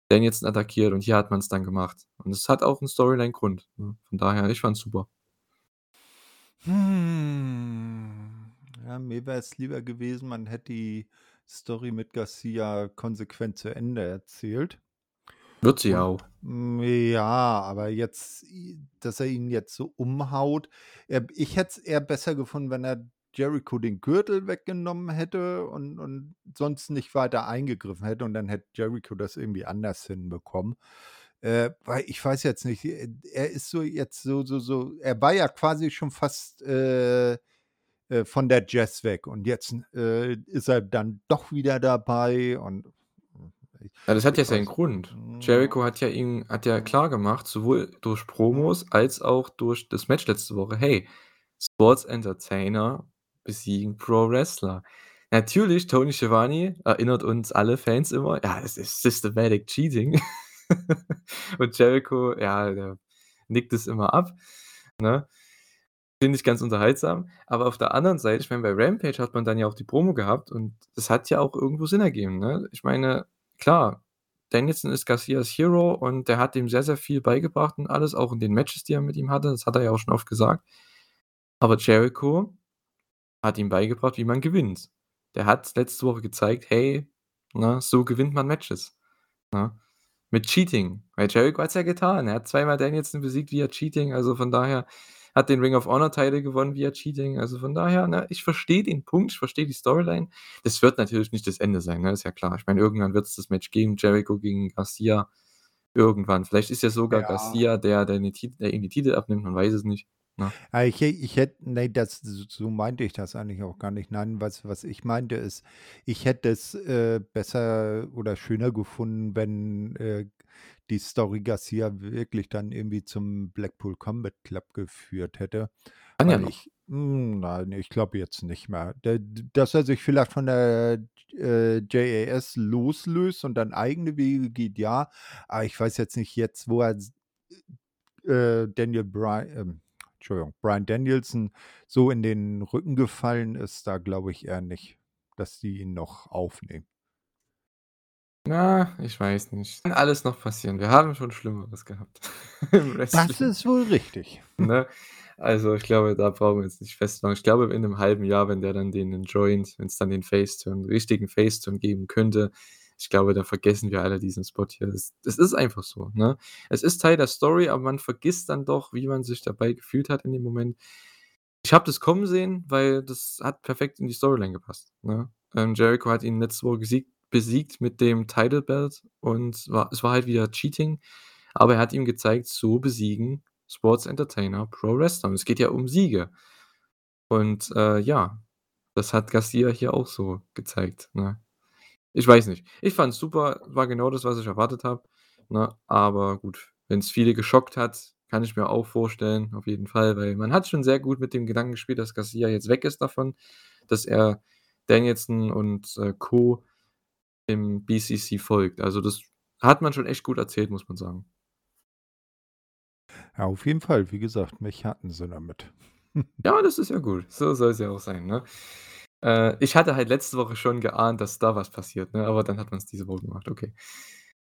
Danielson attackiert und hier hat man's dann gemacht. Und es hat auch 'n Storyline-Grund, ne? Von daher, ich fand's super. Hm, ja, mir wäre es lieber gewesen, man hätte die Story mit Garcia konsequent zu Ende erzählt. Wird sie auch. ja, aber jetzt dass er ihn jetzt so umhaut. Ich hätte es eher besser gefunden, wenn er Jericho den Gürtel weggenommen hätte und und sonst nicht weiter eingegriffen hätte und dann hätte Jericho das irgendwie anders hinbekommen. Äh, weil ich weiß jetzt nicht, äh, er ist so jetzt so so so er war ja quasi schon fast, äh, äh, von der Jazz weg und jetzt, äh, ist er dann doch wieder dabei und ich Ja, das hat ja seinen Grund. hm. Jericho hat ja ihm hat ja klargemacht, sowohl durch Promos als auch durch das Match letzte Woche: „Hey, Sports Entertainer besiegen Pro Wrestler.“ Natürlich, Tony Schiavone erinnert uns alle Fans immer: „Ja, es ist Systematic Cheating.“ Und Jericho, ja, der nickt es immer ab, ne? Finde ich ganz unterhaltsam. Aber auf der anderen Seite, ich meine, bei Rampage hat man dann ja auch die Promo gehabt und das hat ja auch irgendwo Sinn ergeben, ne? Ich meine, klar, Danielson ist Garcias Hero und der hat ihm sehr, sehr viel beigebracht und alles, auch in den Matches, die er mit ihm hatte. Das hat er ja auch schon oft gesagt. Aber Jericho hat ihm beigebracht, wie man gewinnt. Der hat letzte Woche gezeigt: „Hey, ne, so gewinnt man Matches“, ne? Mit Cheating, weil Jericho hat's ja getan. Er hat zweimal Danielson besiegt via Cheating, also von daher hat den Ring of Honor Title gewonnen via Cheating. Also von daher, ne, ich verstehe den Punkt, ich verstehe die Storyline. Das wird natürlich nicht das Ende sein, ne, ist ja klar. Ich meine, irgendwann wird's das Match geben, Jericho gegen Garcia. Irgendwann. Vielleicht ist ja sogar Ja. Garcia der, der Ti der ihm die Titel abnimmt, man weiß es nicht. Ne? Ah, ich ich hätte ne, das so meinte ich das eigentlich auch gar nicht. Nein, was was ich meinte, ist, ich hätte es, äh, besser oder schöner gefunden, wenn, äh, die Story Garcia wirklich dann irgendwie zum Blackpool Combat Club geführt hätte, Kann ja noch. ich hm, nein, ich glaube jetzt nicht mehr. Dass er sich vielleicht von der, äh, JAS loslöst und dann eigene Wege geht, ja, aber ich weiß jetzt nicht jetzt, wo er äh, Daniel Bry ähm, Entschuldigung, Bryan Danielson so in den Rücken gefallen ist, da glaube ich eher nicht, dass die ihn noch aufnehmen. Na, ich weiß nicht. Kann alles noch passieren. Wir haben schon Schlimmeres gehabt Das ist wohl richtig. Ne? Also, ich glaube, da brauchen wir jetzt nicht festmachen. Ich glaube, in 'nem halben Jahr, wenn der dann den enjoint wenn's dann den Face-Turn richtigen Face-Turn geben könnte, ich glaube, da vergessen wir alle diesen Spot hier. Das ist einfach so, ne? Es ist Teil der Story, aber man vergisst dann doch, wie man sich dabei gefühlt hat in dem Moment. Ich habe das kommen sehen, weil das hat perfekt in die Storyline gepasst, ne? Ähm, Jericho hat ihn letzte Woche gesiegt besiegt mit dem Title Belt und war es war halt wieder Cheating, aber er hat ihm gezeigt, so besiegen Sports Entertainer Pro Wrestler es geht ja um Siege. Und, äh, ja, das hat Garcia hier auch so gezeigt, ne? Ich weiß nicht. Ich fand's super, war genau das, was ich erwartet habe, ne? Aber gut, wenn's viele geschockt hat, kann ich mir auch vorstellen, auf jeden Fall, weil man hat schon sehr gut mit dem Gedanken gespielt, dass Garcia jetzt weg ist davon, dass er Danielson und, äh, Co. im BCC folgt. Also, das hat man schon echt gut erzählt, muss man sagen. Ja, auf jeden Fall. Wie gesagt, mich hatten sie damit. Ja, das ist ja gut. So soll's ja auch sein, ne? Äh, ich hatte halt letzte Woche schon geahnt, dass da was passiert, ne, aber dann hat man's diese Woche gemacht, okay.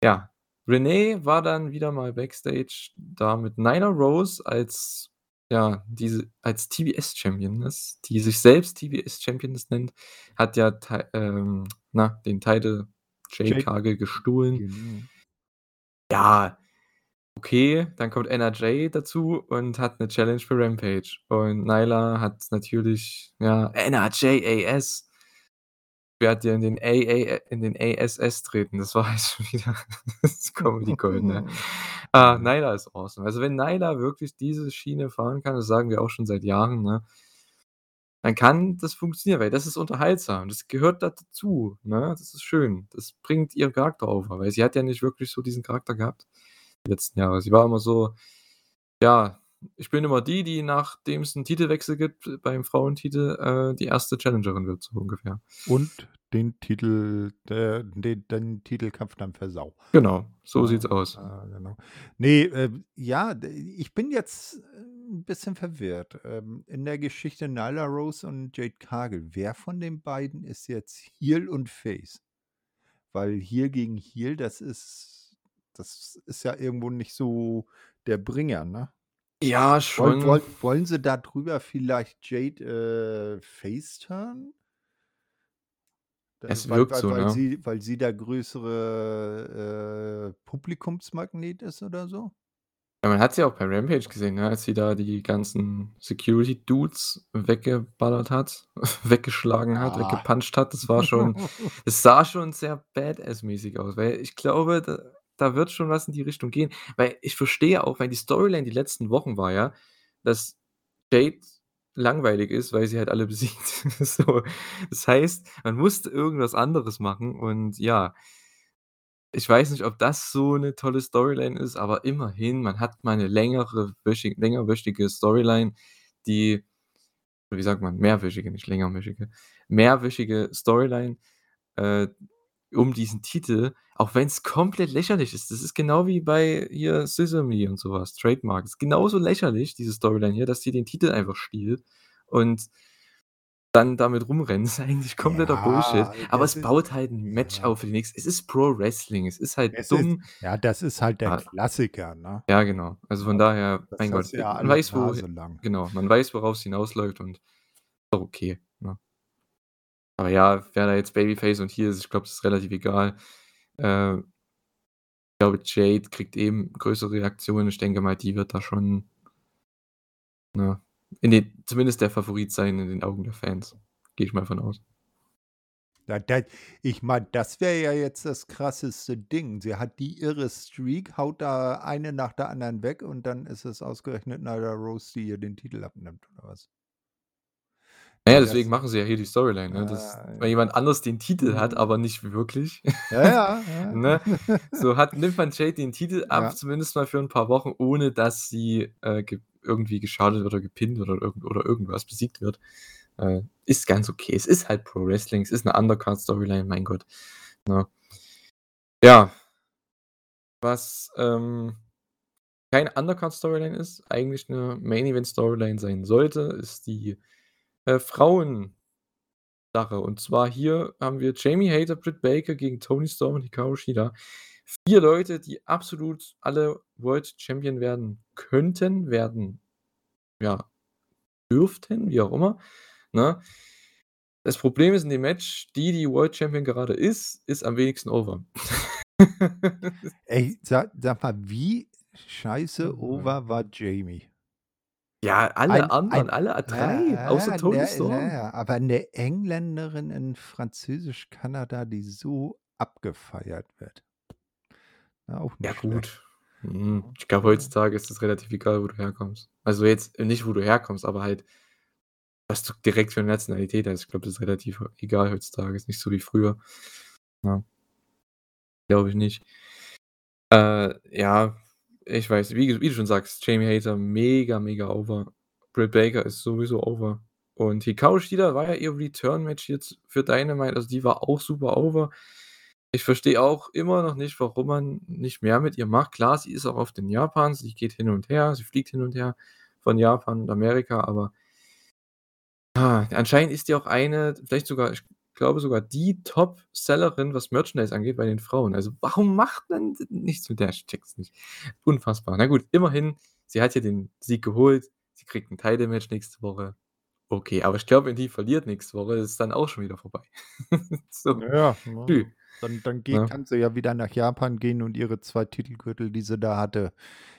Ja, Renee war dann wieder mal backstage da mit Nyla Rose als ja, diese als TBS Championess, die sich selbst TBS Championess nennt, hat ja ähm, na, den Title Jade Jade Cargill gestohlen. Genau. Ja, okay, dann kommt NRJ dazu und hat 'ne Challenge für Rampage und Nyla hat natürlich, ja NRJAS werde dir in den AA in den ASS treten. Das war halt schon wieder das ist Comedy Gold, ne? Ah. Nyla ist awesome. Also, wenn Nyla wirklich diese Schiene fahren kann, das sagen wir auch schon seit Jahren, ne dann kann das funktionieren, weil das ist unterhaltsam. Das gehört da dazu, ne? Das ist schön. Das bringt ihren Charakter over, weil sie hat ja nicht wirklich so diesen Charakter gehabt letzten Jahre. Sie war immer so: „Ja, ich bin immer die, die nachdem's 'n Titelwechsel gibt beim Frauentitel, äh, die 1. Challengerin wird“, so ungefähr. Und den Titel der den den Titelkampf dann versau. Genau, so sieht's Ja, aus. äh, genau. Ne, äh, ja, ich bin jetzt, äh, 'n bisschen verwirrt. Ähm, in der Geschichte Nyla Rose und Jade Cargill, wer von den beiden ist jetzt Heel und Face? Weil Heel gegen Heel, das ist das ist ja irgendwo nicht so der Bringer, ne? Ja, schon. woll wollen sie da drüber vielleicht Jade, äh, face turnen? Äh, Es weil wirkt weil so, weil ne? sie weil sie der größere, äh, Publikumsmagnet ist oder so? Ja, man hat's ja auch bei Rampage gesehen, ne, als sie da die ganzen Security Dudes weggeballert hat, weggeschlagen hat, Ja. weggepuncht hat. Das war schon es sah schon sehr Badass-mäßig aus, weil ich glaube, da wird schon was in die Richtung gehen. Weil ich verstehe auch, weil die Storyline die letzten Wochen war ja, dass Jade langweilig ist, weil sie halt alle besiegt. So, das heißt, man musste irgendwas anderes machen und ja ich weiß nicht, ob das so 'ne tolle Storyline ist, aber immerhin, man hat mal 'ne längere wöchi längerwöchige Storyline, die wie sagt man, mehrwöchige, nicht längerwöchige mehrwöchige Storyline, äh, um diesen Titel, auch wenn's komplett lächerlich ist. Das ist genau wie bei hier Sesame und so was, Trademark. Ist genauso lächerlich, diese Storyline hier, dass sie den Titel einfach stiehlt und dann damit rumrennt. Ist eigentlich kompletter Bullshit, Ja, aber das es ist baut halt 'n Match ja. auf für die nächste es ist Pro Wrestling, es ist halt Es ist dumm. ja, das ist halt der Ah Klassiker, ne? Ja, genau. Also, von daher, das mein Gott, ja man weiß, wo lang. genau, man weiß, worauf's hinausläuft und auch okay? Aber ja, wer da jetzt Babyface und Heel ist, ich glaube, das ist relativ egal. Äh ich glaube, Jade kriegt eben größere Reaktionen. Ich denke mal, die wird da schon ne, in den zumindest der Favorit sein in den Augen der Fans. Gehe ich mal von aus. Ja, da ich meine, das wäre ja jetzt das krasseste Ding. Sie hat die irre Streak, haut da eine nach der anderen weg und dann ist es ausgerechnet Nyla Rose, die ihr den Titel abnimmt oder was? Na ja, Ne, deswegen machen sie ja hier die Storyline, ne, dass Ah, weil jemand anders den Titel hat, Mhm. aber nicht wirklich, Ja, ja, ja. ne? So hat nimmt man Jade den Titel ab, Ja. zumindest mal für 'n paar Wochen, ohne dass sie, äh, ge irgendwie geschadet oder gepinnt oder irgend oder irgendwas besiegt wird. Äh, ist ganz okay. Es ist halt Pro Wrestling, es ist 'ne Undercard-Storyline, mein Gott, ne? Ja. Was, ähm, keine Undercard-Storyline ist, eigentlich 'ne Main-Event-Storyline sein sollte, ist die, äh, Frauen Sache. Und zwar hier haben wir Jamie Hayter, Britt Baker gegen Toni Storm und Hikaru Shida. 4 Leute, die absolut alle World Champion werden könnten, werden ja, dürften, wie auch immer, ne? Das Problem ist in dem Match, die, die World Champion gerade ist, ist am wenigsten over. Ey, sa sag mal, wie scheiße over war Mhm. Jamie? Ja, alle Ein anderen, ein alle a 3, außer ja, Toni na na Storm. ja, aber 'ne Engländerin in Französisch-Kanada, die so abgefeiert wird. Ja, auch Ja nicht schlecht. gut. Hm, Ja, ich glaube, ja. heutzutage ist es relativ egal, wo du herkommst. Also, jetzt nicht, wo du herkommst, aber halt was du direkt für 'ne Nationalität hast. Ich glaube, das ist relativ egal heutzutage. Ist nicht so wie früher. Ja. Glaube ich nicht. Äh, ja, ich weiß, wie wie du schon sagst, Jamie Hayter mega, mega over. Britt Baker ist sowieso over. Und Hikaru Shida war ja ihr Return-Match jetzt für Dynamite, also die war auch super over. Ich verstehe auch immer noch nicht, warum man nicht mehr mit ihr macht. Klar, sie ist auch oft in Japan, sie geht hin und her, sie fliegt hin und her von Japan und Amerika, aber ah, anscheinend ist die auch eine vielleicht sogar ich glaube sogar die Top-Sellerin, was Merchandise angeht bei den Frauen. Also, warum macht man nichts mit der? Ich es nicht. Unfassbar. Na gut, immerhin, sie hat ja den Sieg geholt. Sie kriegt 'n Title-Match nächste Woche. Okay, aber ich glaube, wenn die verliert nächste Woche, ist es dann auch schon wieder vorbei. So, Ja, früh, Dann dann geht ne? kann sie ja wieder nach Japan gehen und ihre 2 Titelgürtel, die sie da hatte,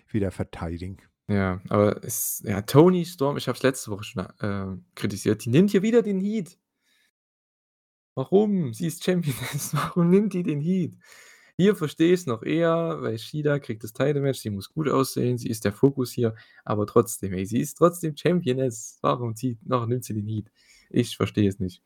wieder verteidigen. Ja, aber es ja, Toni Storm, ich habe es letzte Woche schon, äh, kritisiert, die nimmt hier wieder den Heat. Warum? Sie ist Championess. Warum nimmt die den Heat? Hier verstehe ich's noch eher, weil Shida kriegt das Title-Match, sie muss gut aussehen, sie ist der Fokus hier, aber trotzdem, ey, sie ist trotzdem Championess. Warum zieht warum nimmt sie den Heat? Ich verstehe es nicht.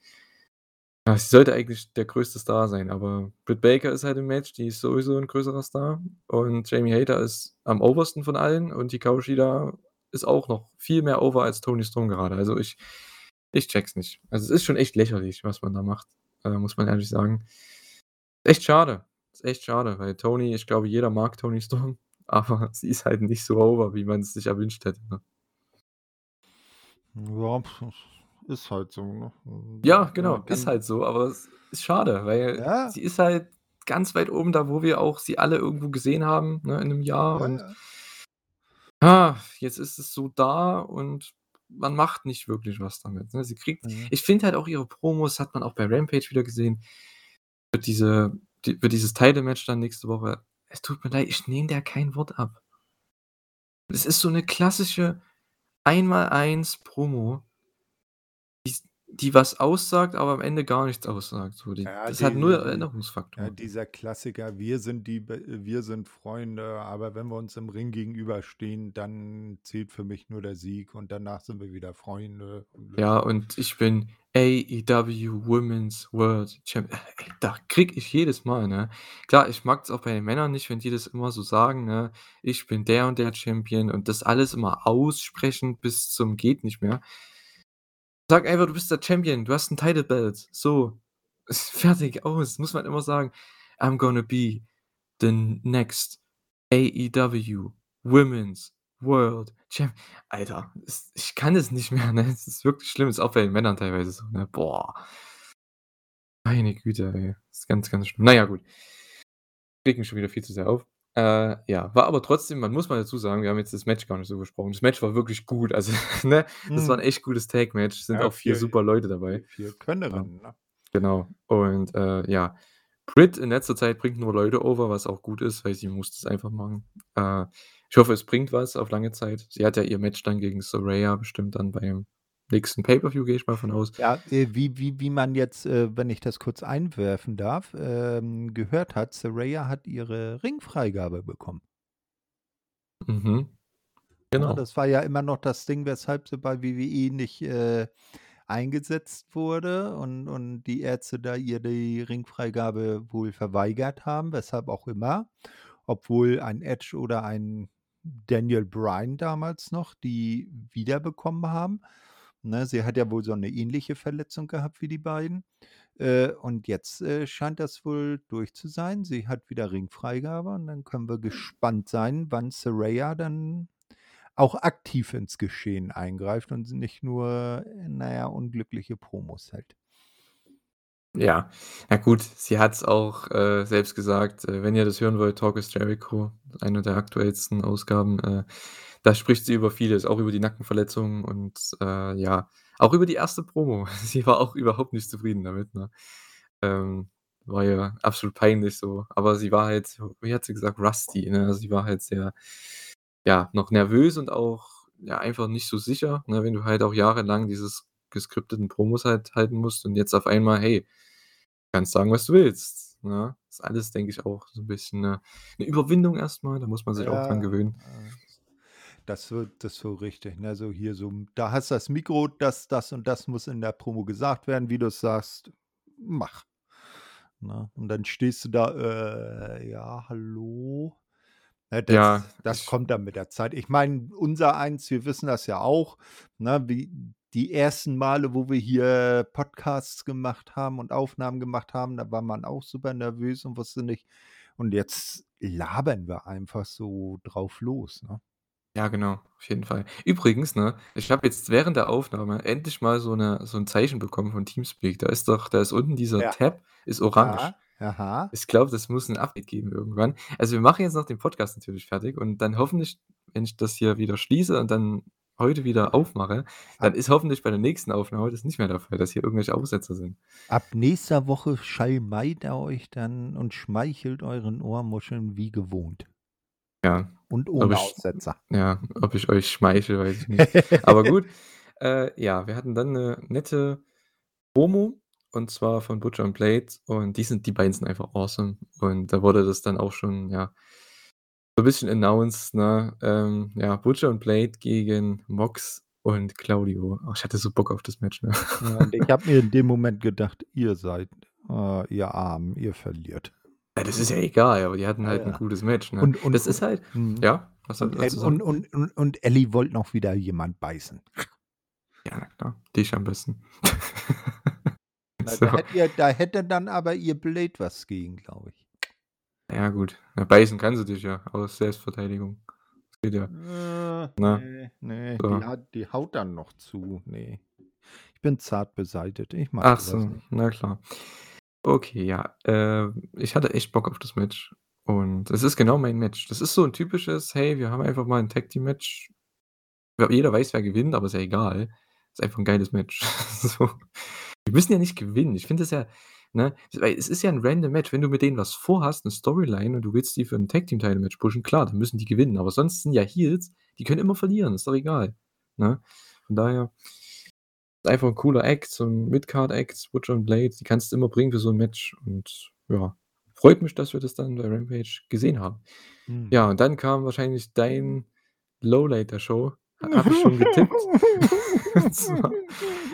Sie sollte eigentlich der größte Star sein, aber Britt Baker ist halt im Match, die ist sowieso 'n größerer Star und Jamie Hayter ist am obersten von allen und Hikaru Shida ist auch noch viel mehr over als Toni Storm gerade. Also, ich ich checke es nicht. Also, es ist schon echt lächerlich, was man da macht, äh, muss man ehrlich sagen. Echt schade. Ist echt schade, weil Toni ich glaube, jeder mag Toni Storm, aber sie ist halt nicht so over, wie man's sich erwünscht hätte, ne? Ja, ist halt so, ne? Ja, Man genau, ist kann halt so, aber es ist schade, weil Ja. sie ist halt ganz weit oben da, wo wir auch sie alle irgendwo gesehen haben, ne, in 'nem Jahr Ja, und ja. ah, jetzt ist es so da und man macht nicht wirklich was damit, ne? Sie kriegt Mhm. ich finde halt auch ihre Promos hat man auch bei Rampage wieder gesehen. Für diese die für dieses Title-Match dann nächste Woche. Es tut mir leid, ich nehme der kein Wort ab. Es ist so 'ne klassische Einmal-Eins-Promo die's die was aussagt, aber am Ende gar nichts aussagt, so. Die Ja, das hat die null die die ja, Erinnerungsfaktor. dieser Klassiker: „Wir sind die wir sind Freunde, aber wenn wir uns im Ring gegenüberstehen, dann zählt für mich nur der Sieg und danach sind wir wieder Freunde.“ Ja, und ich bin AEW Women's World Champ ey, da kriege ich jedes Mal, ne? Klar, ich mag's auch bei den Männern nicht, wenn die das immer so sagen, ne? „Ich bin der und der Champion“ und das alles immer aussprechen bis zum geht nicht mehr. Sag einfach, du bist der Champion, du hast 'n Title Belt. So. Fertig, aus. Muss man immer sagen: „I'm gonna be the next AEW Women's World Champ“ Alter, ich kann es nicht mehr, ne? Es ist wirklich schlimm, ist auch bei den Männern teilweise so, ne? Boah. Meine Güte, ey. Ist ganz, ganz schlimm. Na ja, gut. Rege mich schon wieder viel zu sehr auf. Äh, ja, war aber trotzdem man muss mal dazu sagen, wir haben jetzt das Match gar nicht so besprochen. Das Match war wirklich gut. Also, ne, das war 'n Mhm. echt gutes Tag-Match. Sind Ja, auch 4 4 super Leute dabei. 4 Ja, Könnerinnen, ne? genau. Und, äh, ja, Britt in letzter Zeit bringt nur Leute over, was auch gut ist, weil sie muss das einfach machen. Äh, ich hoffe, es bringt was auf lange Zeit. Sie hat ja ihr Match dann gegen Saraya bestimmt dann beim nächsten Pay-per-View, gehe ich mal von aus. Ja, äh, wie wie wie man jetzt, äh, wenn ich das kurz einwerfen darf, ähm, gehört hat, Saraya hat ihre Ringfreigabe bekommen. Mhm. Ja, Genau. das war ja immer noch das Ding, weshalb sie bei WWE nicht, äh, eingesetzt wurde und und die Ärzte da ihr die Ringfreigabe wohl verweigert haben, weshalb auch immer, obwohl ein Edge oder ein Daniel Bryan damals noch die wiederbekommen haben, ne? Sie hat ja wohl so 'ne ähnliche Verletzung gehabt wie die beiden. Äh, und jetzt, äh, scheint das wohl durch zu sein. Sie hat wieder Ringfreigabe und dann können wir gespannt sein, wann Saraya dann auch aktiv ins Geschehen eingreift und nicht nur, na ja, unglückliche Promos hält. Ja. Ja gut, sie hat's auch, äh, selbst gesagt, äh, wenn ihr das hören wollt, Talk is Jericho, eine der aktuellsten Ausgaben, äh, da spricht sie über vieles, auch über die Nackenverletzung und, äh, ja, auch über die erste Promo. Sie war auch überhaupt nicht zufrieden damit, ne? Ähm, war ihr absolut peinlich so, aber sie war halt, wie hat sie gesagt, rusty, ne? Also, sie war halt sehr, ja, noch nervös und auch, ja, einfach nicht so sicher, ne, wenn du halt auch jahrelang dieses geskripteten Promos halt halten musst und jetzt auf einmal, hey, kannst sagen, was du willst, ne? Ist alles, denke ich, auch so 'n bisschen 'ne 'ne Überwindung erst mal, da muss man sich auch dran Ja, gewöhnen. äh, das wird das so richtig, ne? So hier so da hast du das Mikro, das das und das muss in der Promo gesagt werden, wie du's sagst, mach. Ne? Und dann stehst du da, äh, ja, hallo? Ne, Ja, das das ich kommt dann mit der Zeit. Ich meine, unsereins, wir wissen das ja auch, ne, wie die ersten Male, wo wir hier Podcasts gemacht haben und Aufnahmen gemacht haben, da war man auch super nervös und wusste nicht und jetzt labern wir einfach so drauf los, ne? Ja, genau, auf jeden Fall. Übrigens, ne, ich habe jetzt während der Aufnahme endlich mal so 'ne so 'n Zeichen bekommen von Teamspeak. Da ist doch da ist unten dieser Ja. Tab ist orange. Ja, aha. Ich glaube, das muss 'n Update geben irgendwann. Also, wir machen jetzt noch den Podcast natürlich fertig und dann hoffentlich, wenn ich das hier wieder schließe und dann heute wieder aufmache, dann Ab ist hoffentlich bei der nächsten Aufnahme das nicht mehr der Fall, dass hier irgendwelche Aussetzer sind. ab nächster Woche schalmeit er euch dann und schmeichelt euren Ohrmuscheln wie gewohnt. Ja, Und ob ohne ich Aussetzer. ja, ob ich euch schmeichele, weiß ich nicht. Aber gut, äh, ja, wir hatten dann 'ne nette Promo und zwar von Butcher und Blade und die sind die beiden sind einfach awesome und da wurde das dann auch schon, ja so 'n bisschen announced, ne? Ähm, ja, Butcher und Blade gegen Mox und Claudio. Oh, ich hatte so Bock auf das Match, ne? Ja, und ich habe mir in dem Moment gedacht: „Ihr seid äh, ihr Armen, ihr verliert.“ Ja, das ist ja egal, aber die hatten Ja, halt 'n ja. gutes Match, ne? Und und Das und ist halt mhm. ja, was Und wolltest El du und und und und Ellie wollte noch wieder jemand beißen. Ja, na klar, dich am besten. Na, So. da hätte ihr da hätte dann aber ihr Blade was gegen, glaube ich. Ja gut, ja, beißen kann sie dich ja aus Selbstverteidigung. Das geht ja. Äh, Ne? ne, ne, So. die hat die haut dann noch zu. Ne. Ich bin zart beseitet. Ich mag Ach so nicht. na klar. Okay, ja, äh, ich hatte echt Bock auf das Match und es ist genau mein Match. Das ist so 'n typisches: „Hey, wir haben einfach mal 'n Tag-Team-Match.“ Ja, jeder weiß, wer gewinnt, aber ist ja egal. Ist einfach 'n geiles Match. So. Die müssen ja nicht gewinnen. Ich finde das ja ne, weil es ist ja 'n random Match. Wenn du mit denen was vorhast, 'ne Storyline und du willst die für 'n Tag-Team-Title-Match pushen, klar, dann müssen die gewinnen, aber sonst sind ja Heels, die können immer verlieren, ist doch egal, ne? Von daher einfach 'n cooler Act, so 'n Mid-Card-Act, Butcher und Blade, die kannst du immer bringen für so 'n Match und ja, freut mich, dass wir das dann bei Rampage gesehen haben. Ja, Mhm. und dann kam wahrscheinlich dein Lowlight der Show. Ha habe ich schon getippt. Zwar,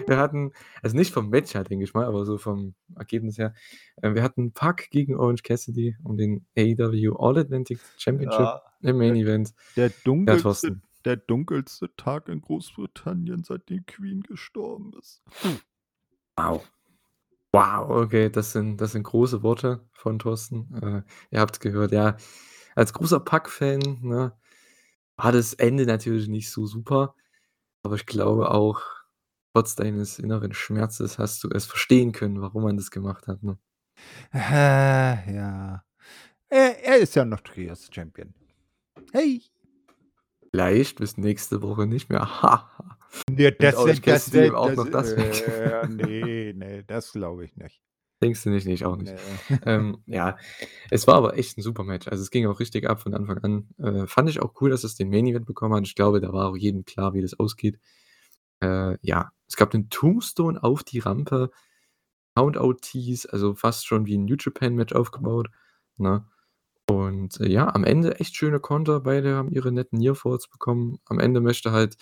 wir hatten also nicht vom Match her, denke ich mal, aber so vom Ergebnis her. Äh, wir hatten Pac gegen Orange Cassidy um den AEW All Atlantic Championship Ja, im Main der Event. der dunkelste der dunkelste Tag in Großbritannien, seitdem Queen gestorben ist. Wow. Wow, okay, das sind das sind große Worte von Thorsten. Äh, ihr habt's gehört, ja. Als großer Pac-Fan, ne, war das Ende natürlich nicht so super, aber ich glaube auch, trotz deines inneren Schmerzes hast du es verstehen können, warum man das gemacht hat, ne? Äh, ja. Er er ist ja noch Trios-Champion. Hey. Vielleicht bis nächste Woche nicht mehr. Ha, ha. Ne, Nimmt das das ihm das auch noch das weg. äh, ne, ne, das glaube ich nicht. Denkst du nicht? Ne, ich auch nicht. Ne. Ähm, ja, es war aber echt 'n super Match. Also, es ging auch richtig ab von Anfang an. Äh, fand ich auch cool, dass es den Main Event bekommen hat. Ich glaube, da war auch jedem klar, wie das ausgeht. Äh, ja, Es gab den Tombstone auf die Rampe, Countout-Tease, also fast schon wie 'n New Japan-Match aufgebaut, ne? Und, äh, ja, am Ende echt schöne Konter. Beide haben ihre netten Nearfalls bekommen. Am Ende möchte halt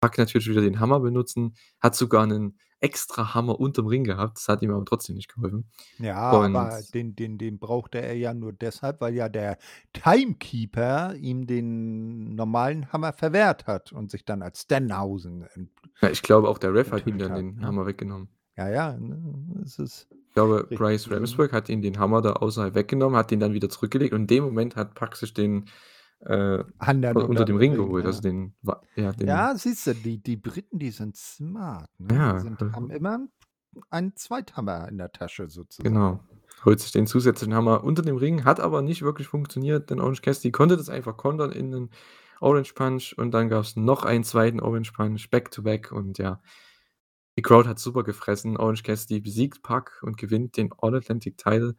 Pac natürlich wieder den Hammer benutzen, hat sogar 'nen extra Hammer unterm Ring gehabt. Das hat ihm aber trotzdem nicht geholfen. Ja, Und aber den den den brauchte er ja nur deshalb, weil ja der Timekeeper ihm den normalen Hammer verwehrt hat und sich dann als Danhausen ent Ja, ich glaube auch der Ref hat ihm dann hat, den ne? Hammer weggenommen. Ja, ja, ne? Es ist Ich glaube, Bryce gewesen. Remsburg hat ihm den Hammer da außerhalb weggenommen, hat den dann wieder zurückgelegt und in dem Moment hat Pac sich den, äh, unter dem Ring geholt, also ja. den wa ja, den Ja, siehst du, die die Briten, die sind smart, ne? Die Ja, sind also haben immer einen Zweithammer in der Tasche sozusagen. Genau. Holt sich den zusätzlichen Hammer unter dem Ring, hat aber nicht wirklich funktioniert, denn Orange Cassidy konnte das einfach kontern in 'nen Orange Punch und dann gab's noch einen zweiten Orange Punch back to back und ja, die Crowd hat super gefressen. Orange Cassidy besiegt Pac und gewinnt den All Atlantic Title.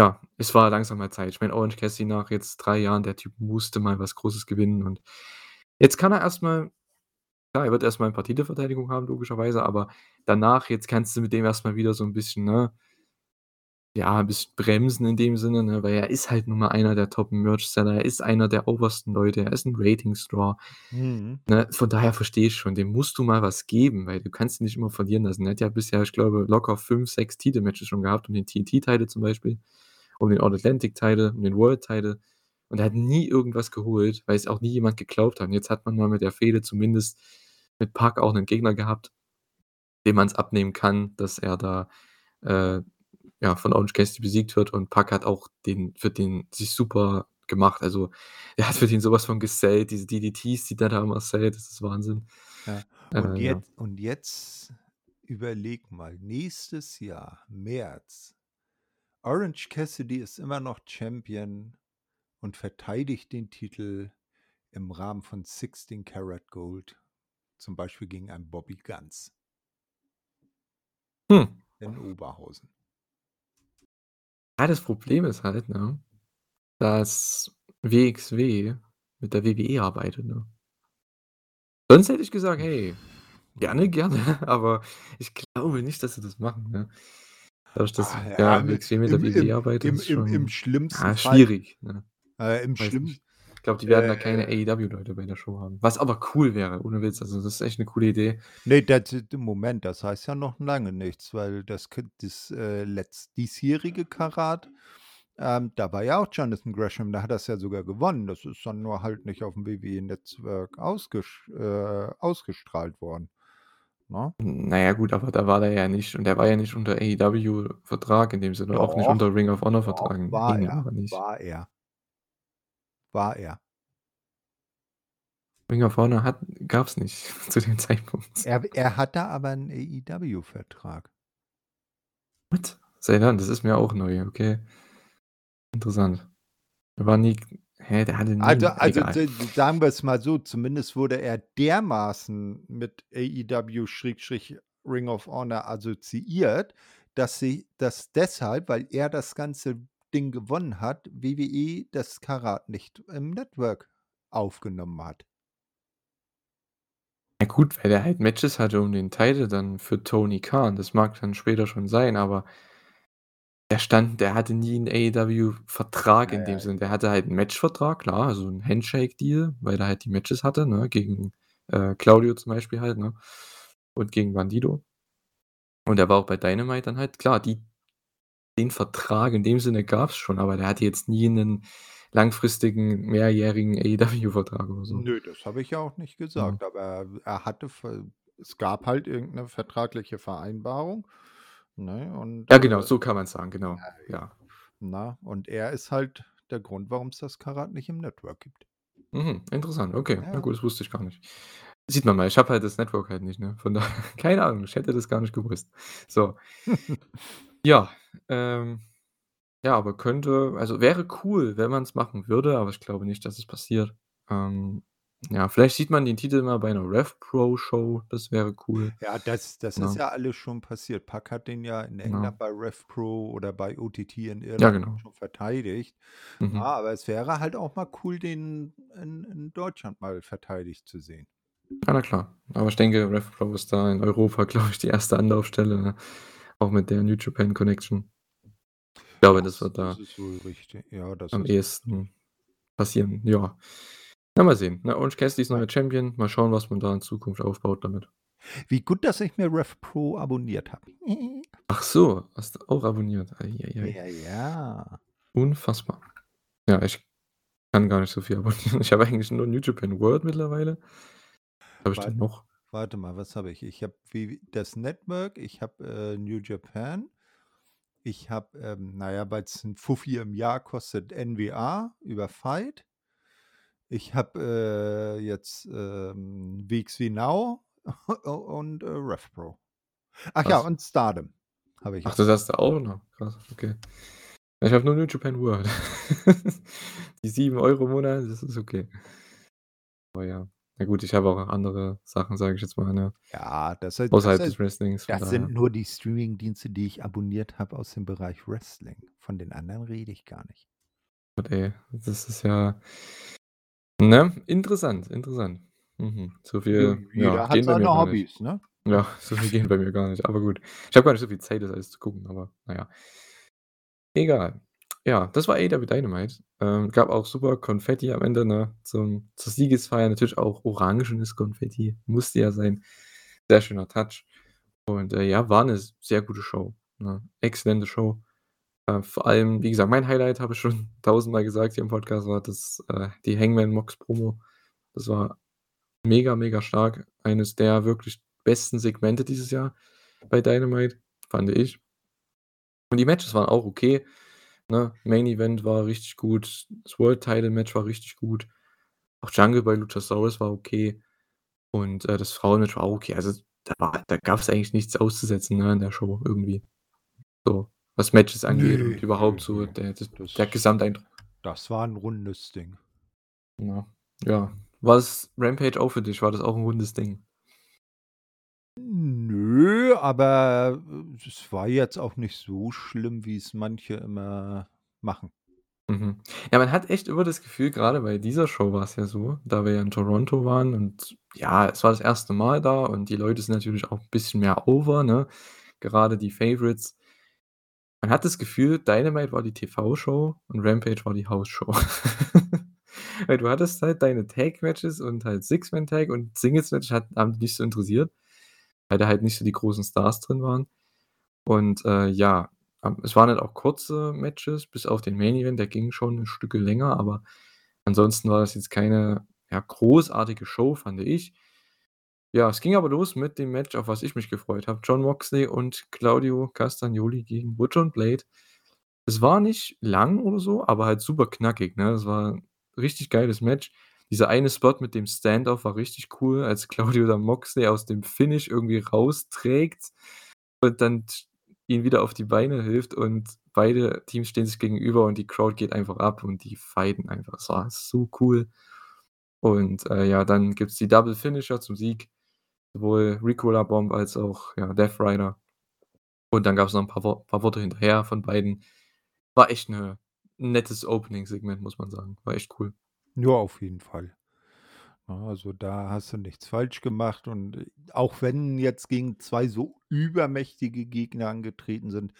Ja, es war langsam mal Zeit. Ich meine, Orange Cassidy nach jetzt 3 Jahren, der Typ musste mal was Großes gewinnen und jetzt kann er erst mal klar, er wird erst mal 'n paar Titelverteidigungen haben, logischerweise, aber danach jetzt kannst du mit dem erst mal wieder so 'n bisschen, ne ja, 'n bisschen bremsen in dem Sinne, ne, weil er ist halt nun mal einer der Top-Merch-Seller. Er ist einer der obersten Leute. Er ist 'n Ratings-Draw, Mhm. ne? Von daher verstehe ich schon, dem musst du mal was geben, weil du kannst ihn nicht immer verlieren lassen. Er hat ja bisher, ich glaube, locker 5, 6 Titelmatches schon gehabt um den TNT-Title zum Beispiel, um den All Atlantic Title, um den World Title und er hat nie irgendwas geholt, weil es auch nie jemand geglaubt hat. Und jetzt hat man mal mit der Fehde zumindest mit Pac auch 'nen Gegner gehabt, dem man's abnehmen kann, dass er da, äh, ja, von Orange Cassidy besiegt wird und Pac hat auch den für den sich super gemacht. Also, er hat für den so was von gesellt, diese DDTs, die der da immer sellt, das ist Wahnsinn. Ja. Und Äh, ja. jetzt und jetzt überleg mal, nächstes Jahr, März, Orange Cassidy ist immer noch Champion und verteidigt den Titel im Rahmen von 16 Karat Gold, zum Beispiel gegen einen Bobby Guns. Hm. In Oberhausen. Ja, das Problem ist halt, ne, dass WXW mit der WWE arbeitet, ne? Sonst hätte ich gesagt: „Hey, gerne, gerne“, aber ich glaube nicht, dass sie das machen, ne? Dadurch, dass, Ah, ja, ja, im mit der im WWE im arbeitet, im ist im im schon, schlimmsten Fall schwierig, ne? äh, im Weiß schlimm nicht. Ich glaube, die werden da keine äh AEW-Leute bei der Show haben, was aber cool wäre, ohne Witz. Also, das ist echt 'ne coole Idee. Ne, das d Moment, das heißt ja noch lange nichts, weil das das, äh, letzt diesjährige Karat, ähm, da war ja auch Jonathan Gresham, da hat er's ja sogar gewonnen. Das ist dann nur halt nicht aufm WWE-Netzwerk ausgesch äh, ausgestrahlt worden, ne? Na ja, gut, aber da war der ja nicht und der war ja nicht unter AEW-Vertrag in dem Sinne, auch nicht unter Ring of Honor doch, Vertrag, war ging er, nicht. war er. War er. Ring of Honor hat gab's nicht zu dem Zeitpunkt. Er er hatte aber 'n AEW-Vertrag. What? Seit wann? Das ist mir auch neu, okay. Interessant. Der war nie hä, der hatte nie Also also, egal. sagen wir's mal so, zumindest wurde er dermaßen mit AEW Schrägstrich Ring of Honor assoziiert, dass sie dass deshalb, weil er das ganze Ding gewonnen hat, WWE das Karat nicht im Network aufgenommen hat. Ja gut, weil der halt Matches hatte um den Title dann für Tony Khan. Das mag dann später schon sein, aber der stand der hatte nie 'n AEW-Vertrag Ja, in dem ja. Sinne. Der hatte halt 'n Matchvertrag, klar, also 'n Handshake-Deal, weil er halt die Matches hatte, ne, gegen, äh, Claudio zum Beispiel halt, ne, und gegen Bandido. Und er war auch bei Dynamite dann halt klar, die den Vertrag in dem Sinne gab's schon, aber der hatte jetzt nie 'nen langfristigen, mehrjährigen AEW-Vertrag oder so. Nö, das habe ich ja auch nicht Ja. gesagt, aber er hatte ver es gab halt irgend 'ne vertragliche Vereinbarung, ne, und, Ja, genau, äh so kann man's sagen, genau, ja, ja. na, und er ist halt der Grund, warum's das Karat nicht im Network gibt. Mhm, interessant, okay. Na Ja. gut, das wusste ich gar nicht. Sieht man mal, ich habe halt das Network halt nicht, ne? Von daher keine Ahnung, ich hätte das gar nicht gewusst. So. Ja, ähm, ja, aber könnte also, wäre cool, wenn man's machen würde, aber ich glaube nicht, dass es passiert. Ähm, ja, vielleicht sieht man den Titel mal bei 'ner Rev Pro Show, das wäre cool, Ja, das das ist ne? ja alles schon passiert. Pac hat den ja in Genau. England bei Rev Pro oder bei OTT in Ja, Irland genau. schon verteidigt. Ja, Mhm. aber es wäre halt auch mal cool, den in in Deutschland mal verteidigt zu sehen. Ja, na klar. Aber ich denke, Rev Pro ist da in Europa, glaube ich, die erste Anlaufstelle, ne? Auch mit der New Japan Connection. Ich glaube, das Das wird das da ist wohl richtig. Ja, das am ist ehesten passieren, ja. Ja, mal sehen, ne? Orange Cassidy ist neuer Champion. Mal schauen, was man da in Zukunft aufbaut damit. Wie gut, dass ich mir Rev Pro abonniert habe. Ach so, hast du auch abonniert. Ei, ei, ei. Ja, ja. Unfassbar. Ja, ich kann gar nicht so viel abonnieren. Ich habe eigentlich nur New Japan World mittlerweile. Habe ich Warte denn noch? warte mal, was habe ich? Ich habe wie das Network, ich habe, äh, New Japan. Ich habe, ähm, na ja, weil's 'n Fuffi im Jahr kostet, NWA über FIGHT. Ich habe, äh, jetzt, ähm, WXW Now und, äh, Rev Pro. Ach ja, Krass. und Stardom habe ich Ach, das hast du auch noch? Krass, okay. Ja, ich habe nur New Japan World. Die 7 € im Monat, das ist okay. Aber ja. Na gut, ich habe auch andere Sachen, sage ich jetzt mal, ne? Ja, das das Außerhalb sind des Wrestlings, das sind nur die Streamingdienste, die ich abonniert habe aus dem Bereich Wrestling. Von den anderen rede ich gar nicht. Gott, ey, das ist ja ne? Interessant, interessant. Mhm. So Ja, viel, ja, jeder hat bei mir seine. Hobbys, ne? Ja, so viel gehen bei mir gar nicht, aber gut. Ich habe gar nicht so viel Zeit, das alles zu gucken, aber na ja. Egal. Ja, das war AEW Dynamite. Ähm, gab auch super Konfetti am Ende, ne, zum zur Siegesfeier. Natürlich auch orangenes Konfetti, musste ja sein. Sehr schöner Touch. Und, äh, ja, war 'ne sehr gute Show, ne? Exzellente Show. Äh, vor allem, wie gesagt, mein Highlight, habe ich schon tausendmal gesagt hier im Podcast, war das äh, die Hangman Mox Promo. Das war mega, mega stark. Eines der wirklich besten Segmente dieses Jahr bei Dynamite, fand ich. Und die Matches waren auch okay, ne? Main Event war richtig gut, das World Title Match war richtig gut. Auch Jungle bei Luchasaurus war okay. Und, äh, das Frauenmatch war auch okay. Also, da da gab's eigentlich nichts auszusetzen, ne, in der Show irgendwie. So, was Matches angeht und Ne, überhaupt so der Das der Gesamteindruck. das war 'n rundes Ding. Ja. Ja. War's Rampage auch für dich? War das auch 'n rundes Ding? Nö, aber, es war jetzt auch nicht so schlimm, wie's manche immer machen. Mhm. Ja, man hat echt immer das Gefühl, grade bei dieser Show war's ja so, da wir ja in Toronto waren und ja, es war das 1. Mal da und die Leute sind natürlich auch 'n bisschen mehr over, ne? Gerade die Favorites. Man hat das Gefühl, Dynamite war die TV-Show und Rampage war die Hausshow. Weil du hattest halt deine Tag-Matches und halt Six-Man-Tag und Singles-Match hat haben die nicht so interessiert, weil da halt nicht so die großen Stars drin waren. Und, äh, ja, es waren halt auch kurze Matches, bis auf den Main Event, der ging schon 'n Stücke länger, aber ansonsten war das jetzt keine, ja, großartige Show, fand ich. Ja, es ging aber los mit dem Match, auf was ich mich gefreut habe. Jon Moxley und Claudio Castagnoli gegen Butcher und Blade. Es war nicht lang oder so, aber halt super knackig, ne? Es war 'n richtig geiles Match. Dieser eine Spot mit dem Stand-Off war richtig cool, als Claudio dann Moxley aus dem Finish irgendwie rausträgt und dann ihn wieder auf die Beine hilft und beide Teams stehen sich gegenüber und die Crowd geht einfach ab und die fighten einfach. Es war so cool. Und, äh, ja, dann gibt's die Double Finisher zum Sieg, sowohl Ricola Bomb als auch, ja, Death Rider. Und dann gab's noch 'n paar Wor paar Worte hinterher von beiden. War echt 'ne 'n nettes Opening-Segment, muss man sagen. War echt cool. Ja, auf jeden Fall. Ne, also, da hast du nichts falsch gemacht und, äh, auch wenn jetzt gegen 2 so übermächtige Gegner angetreten sind,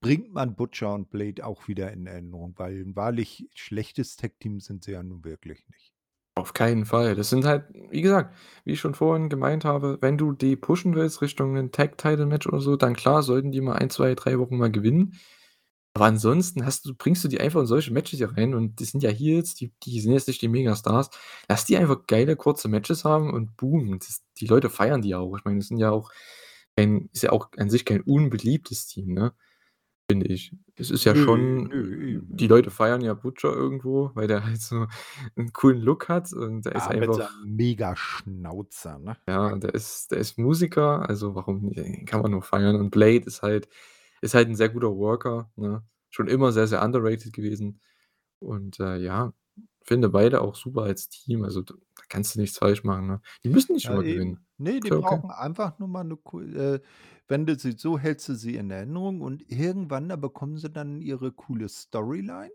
bringt man Butcher und Blade auch wieder in Erinnerung, weil 'n wahrlich schlechtes Tag-Team sind sie ja nun wirklich nicht. Auf keinen Fall. Das sind halt wie gesagt, wie ich schon vorhin gemeint habe, wenn du die pushen willst Richtung 'nen Tag-Title-Match oder so, dann klar, sollten die mal 1, 2, 3 Wochen mal gewinnen. Aber ansonsten hast du bringst du die einfach in solche Matches hier rein und das sind ja Heels, die die sind jetzt nicht die Megastars. Lass die einfach geile, kurze Matches haben und boom, das die Leute feiern die auch. Ich meine, das sind ja auch ein ist ja auch an sich kein unbeliebtes Team, ne, finde ich. Es ist ja Nö, schon nö, die Leute feiern ja Butcher irgendwo, weil der halt so 'n coolen Look hat und der ist Ja, mit einfach seinem Mega-Schnauzer, ne? ja, der ist der ist Musiker, also warum nicht? Den kann man nur feiern und Blade ist halt ist halt 'n sehr guter Worker, ne? Schon immer sehr, sehr underrated gewesen. Und, äh, ja, finde beide auch super als Team. Also, da kannst du nichts falsch machen, ne? Die müssen nicht Ja, immer eben. gewinnen. Ne, Ist die okay. brauchen einfach nur mal 'ne co äh, wenn du sie so hältst du sie in Erinnerung und irgendwann, da bekommen sie dann ihre coole Storyline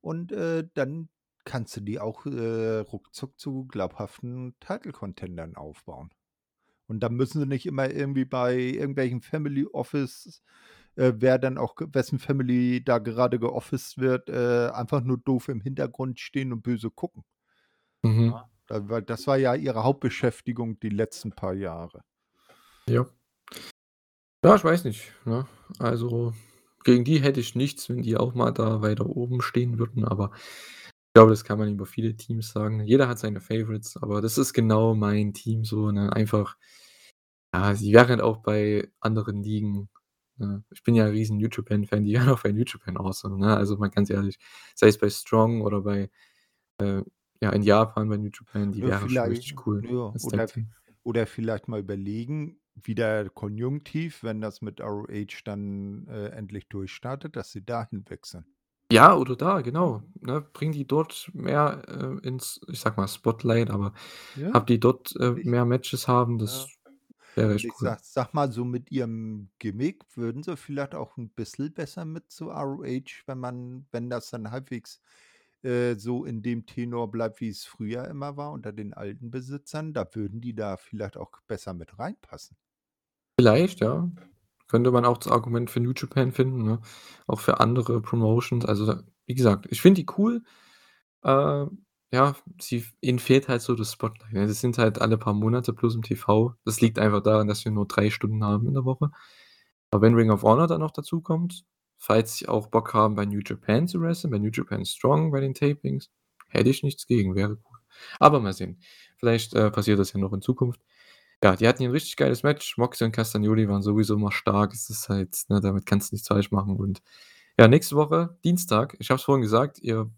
und, äh, dann kannst du die auch, äh, ruckzuck zu glaubhaften Title-Contendern aufbauen. Und dann müssen sie nicht immer irgendwie bei irgendwelchen Family Office, äh, wer dann auch wessen Family da gerade geofficed wird, äh, einfach nur doof im Hintergrund stehen und böse gucken. Mhm. Ja, das war ja ihre Hauptbeschäftigung die letzten paar Jahre. Ja. Ja, ich weiß nicht, ne? Also, gegen die hätte ich nichts, wenn die auch mal da weiter oben stehen würden, aber ich glaube, das kann man über viele Teams sagen. Jeder hat seine Favorites, aber das ist genau mein Team so, ne? Einfach ja, sie wären auch bei anderen Ligen, ne? Ich bin ja 'n riesen Japan-Fan, die wären auch bei Japan awesome, ne? Also, mal ganz ehrlich, sei es bei Strong oder bei, äh ja, in Japan bei New Japan, die Ja, wären schon richtig cool ja, oder oder vielleicht mal überlegen, wieder Konjunktiv, wenn das mit ROH dann, äh, endlich durchstartet, dass sie dahin wechseln. Ja, oder da, genau, ne? Bring die dort mehr, äh, ins, ich sage mal, Spotlight, aber Ja. habe die dort, äh, mehr Matches haben, ja. das wäre Und echt ich cool. sage sage mal so, mit ihrem Gimmick würden sie vielleicht auch 'n bisschen besser mit zu ROH, wenn man wenn das dann halbwegs, äh, so in dem Tenor bleibt, wie es früher immer war unter den alten Besitzern. Da würden die da vielleicht auch besser mit reinpassen. Vielleicht, ja. Könnte man auch das Argument für New Japan finden, ne? Auch für andere Promotions. Also, wie gesagt, ich finde die cool. Äh, ja, sie ihnen fehlt halt so das Spotlight, ne? Sind halt alle paar Monate bloß im TV. Das liegt einfach daran, dass wir nur 3 Stunden haben in der Woche. Aber wenn Ring of Honor dann noch dazukommt, falls sie auch Bock haben, bei New Japan zu wresteln, bei New Japan Strong bei den Tapings, hätte ich nichts gegen, wäre cool. Aber mal sehen. Vielleicht, äh, passiert das ja noch in Zukunft. Ja, die hatten hier 'n richtig geiles Match. Moxley und Castagnoli waren sowieso immer stark. Es ist halt ne, damit kannst du nichts falsch machen und ja, nächste Woche Dienstag, ich habe es vorhin gesagt, ihr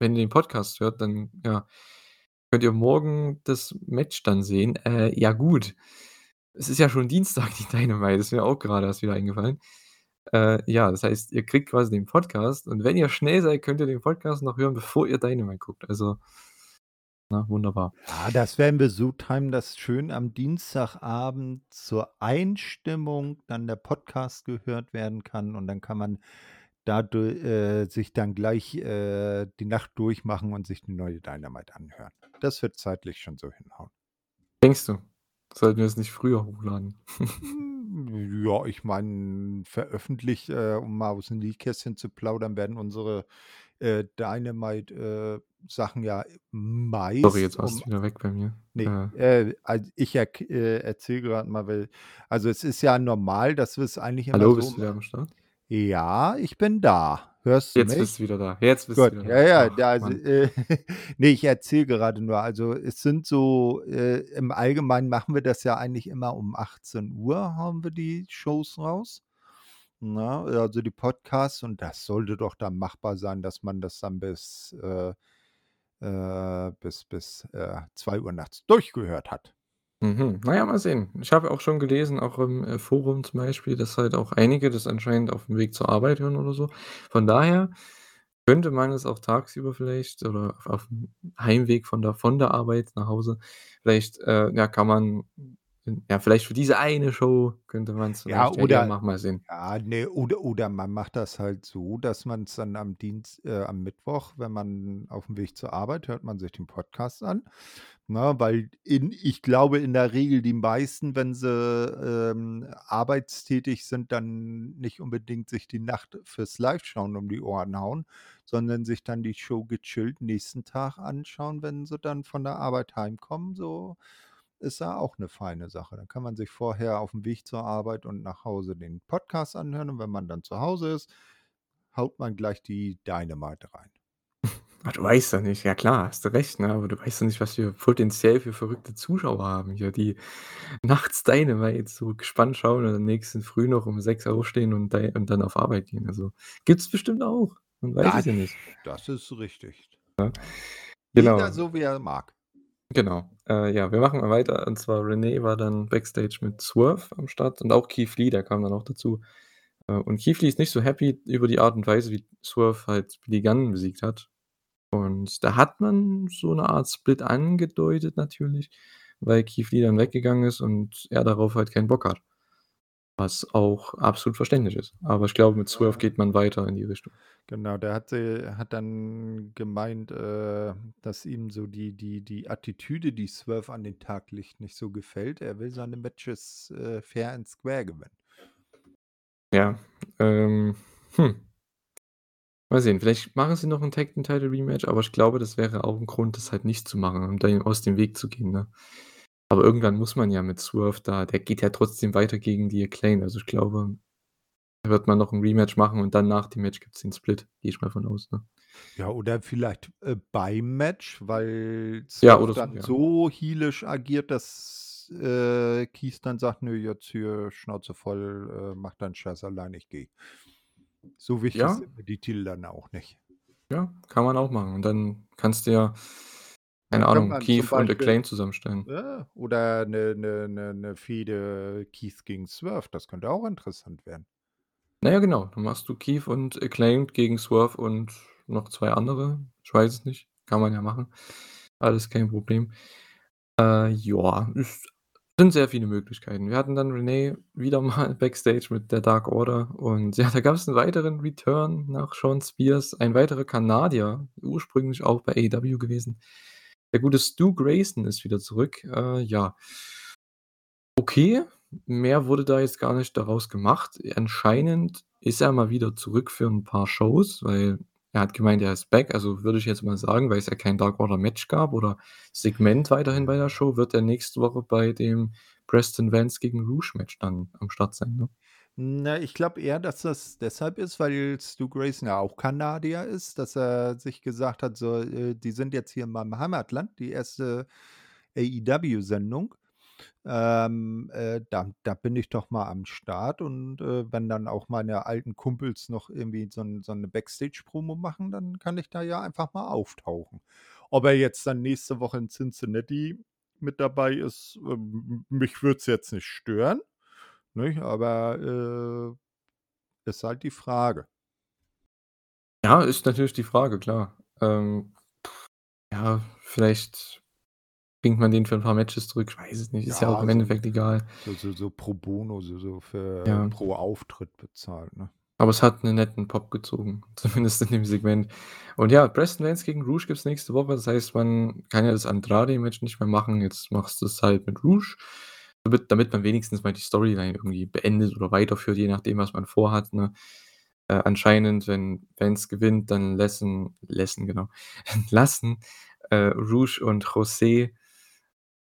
wenn ihr den Podcast hört, dann, ja, könnt ihr morgen das Match dann sehen. Äh, ja gut, es ist ja schon Dienstag, die Dynamite, ist mir auch grade erst wieder eingefallen. Äh, ja, das heißt, ihr kriegt quasi den Podcast und wenn ihr schnell seid, könnt ihr den Podcast noch hören, bevor ihr Dynamite guckt. Also ne, wunderbar. Ja, das werden wir so timen, dass schön am Dienstagabend zur Einstimmung dann der Podcast gehört werden kann und dann kann man dadu äh, sich dann gleich, äh, die Nacht durchmachen und sich die neue Dynamite anhören. Das wird zeitlich schon so hinhauen. Denkst du? Sollten wir es nicht früher hochladen? Ja, ich meine, veröffentlicht, äh, um mal aus dem Nähkästchen zu plaudern, werden unsere, äh, Dynamite, äh, Sachen ja Sorry, meist jetzt warst um du wieder weg bei mir. ne, Äh äh, also ich erk äh, erzähle grad mal, weil also es ist ja normal, dass wir es eigentlich immer Hallo, so bist du wieder am Start? Ja, ich bin da. Hörst du Jetzt mich? bist du wieder da. Jetzt bist du Gut, wieder ja, da. ja, Ach, da also, äh, ne, ich erzähle gerade nur. Also, es sind so, äh im Allgemeinen machen wir das ja eigentlich immer um 18:00 hauen wir die Shows raus, ne? Also, die Podcasts und das sollte doch dann machbar sein, dass man das dann bis, äh äh, bis bis, äh, 2:00 nachts durchgehört hat. Mhm. Na ja, mal sehen. Ich habe auch schon gelesen, auch im, äh, Forum zum Beispiel, dass halt auch einige das anscheinend aufm Weg zur Arbeit hören oder so. Von daher könnte man es auch tagsüber vielleicht oder auf aufm Heimweg von der von der Arbeit nach Hause vielleicht, äh, ja, kann man ja, vielleicht für diese eine Show könnte man's Ja, vielleicht ja oder machen, mal sehen. ja, ne, oder oder man macht das halt so, dass man's dann am Dienst äh, am Mittwoch, wenn man aufm Weg zur Arbeit hört man sich den Podcast an, ne? Weil in ich glaube in der Regel die meisten, wenn sie, ähm, arbeitstätig sind, dann nicht unbedingt sich die Nacht fürs Liveschauen um die Ohren hauen, sondern sich dann die Show gechillt nächsten Tag anschauen, wenn sie dann von der Arbeit heimkommen. So ist ja auch 'ne feine Sache. Dann kann man sich vorher aufm Weg zur Arbeit und nach Hause den Podcast anhören und wenn man dann zu Hause ist, haut man gleich die Dynamite rein. Du weißt ja nicht. Ja klar, hast du recht, ne? Aber du weißt ja nicht, was wir potenziell für verrückte Zuschauer haben hier, die nachts Dynamite so gespannt schauen und am nächsten Früh noch um 6 aufstehen und und dann auf Arbeit gehen. Also, gibt's bestimmt auch. Man weiß es ja nicht. das ist richtig. Ja. Jeder Genau. so, wie er mag. Genau. Äh, ja, wir machen mal weiter und zwar Renee war dann Backstage mit Swerve am Start und auch Keith Lee, der kam dann auch dazu. Äh, und Keith Lee ist nicht so happy über die Art und Weise, wie Swerve halt Billy Gunn besiegt hat. Und da hat man so 'ne Art Split angedeutet natürlich, weil Keith Lee dann weggegangen ist und er darauf halt keinen Bock hat. Was auch absolut verständlich ist. Aber ich glaube, mit Swerve Ja. geht man weiter in die Richtung. Genau, der hat sie hat dann gemeint, äh, dass ihm so die die die Attitüde, die Swerve an den Tag legt, nicht so gefällt. Er will seine Matches, äh, fair and square gewinnen. Ja, ähm, hm. Mal sehen, vielleicht machen sie noch 'n Tag Team Title Rematch, aber ich glaube, das wäre auch 'n Grund, das halt nicht zu machen, um da aus dem Weg zu gehen, ne? Aber irgendwann muss man ja mit Swerve da der geht ja trotzdem weiter gegen die Acclaimed. Also, ich glaube, da wird man noch 'n Rematch machen und dann nach dem Match gibt's den Split, gehe ich mal von aus, ne? Ja, oder vielleicht, äh, beim Match, weil Ja, Swerve oder so, dann ja. so heelisch agiert, dass, äh, Keith dann sagt: „Nö, jetzt hier Schnauze voll, äh, mach deinen Scheiß allein, ich gehe.“ So wichtig Ja. sind mir die Titel dann auch nicht. Ja, kann man auch machen. Und dann kannst du ja, keine Ahnung, Keith und Acclaimed zusammenstellen. ja, oder 'ne 'ne 'ne 'ne Fehde Keith gegen Swerve, das könnte auch interessant werden. Na ja, genau. Dann machst du Keith und Acclaimed gegen Swerve und noch 2 andere. Ich weiß es nicht. Kann man ja machen. Alles kein Problem. Äh, ja, es sind sehr viele Möglichkeiten. Wir hatten dann Renee wieder mal Backstage mit der Dark Order und ja, da gab's 'n weiteren Return nach Shawn Spears, ein weiterer Kanadier, ursprünglich auch bei AEW gewesen. Der gute Stu Grayson ist wieder zurück. Äh, ja. Okay, mehr wurde da jetzt gar nicht daraus gemacht. Anscheinend ist er mal wieder zurück für 'n paar Shows, weil er hat gemeint, er ist back. Also, würde ich jetzt mal sagen, weil es ja kein Dark Order Match gab oder Segment weiterhin bei der Show, wird er nächste Woche bei dem Preston Vance gegen Rush Match dann am Start sein, ne? Na, ich glaube eher, dass das deshalb ist, weil Stu Grayson ja auch Kanadier ist, dass er sich gesagt hat, so, äh, die sind jetzt hier in meinem Heimatland, die erste AEW-Sendung. Ähm, äh, da da bin ich doch mal am Start und, äh, wenn dann auch meine alten Kumpels noch irgendwie so so 'ne Backstage-Promo machen, dann kann ich da ja einfach mal auftauchen. Ob er jetzt dann nächste Woche in Cincinnati mit dabei ist, m mich würde es jetzt nicht stören, nicht? Aber, äh, ist halt die Frage. Ja, ist natürlich die Frage, klar. Ähm, ja, vielleicht bringt man den für 'n paar Matches zurück. Ich weiß es nicht. Ist ja auch Ja, im so Endeffekt egal. so so so pro bono, so so für Ja. pro Auftritt bezahlt, ne? Aber es hat 'nen netten Pop gezogen, zumindest in dem Segment. Und ja, Preston Vance gegen Rush gibt's nächste Woche. Das heißt, man kann ja das Andrade-Match nicht mehr machen. Jetzt machst du's halt mit Rush, damit damit man wenigstens mal die Storyline irgendwie beendet oder weiterführt, je nachdem, was man vorhat, ne? Äh, anscheinend, wenn Vance gewinnt, dann lassen lassen, genau, lassen, äh, Rush und José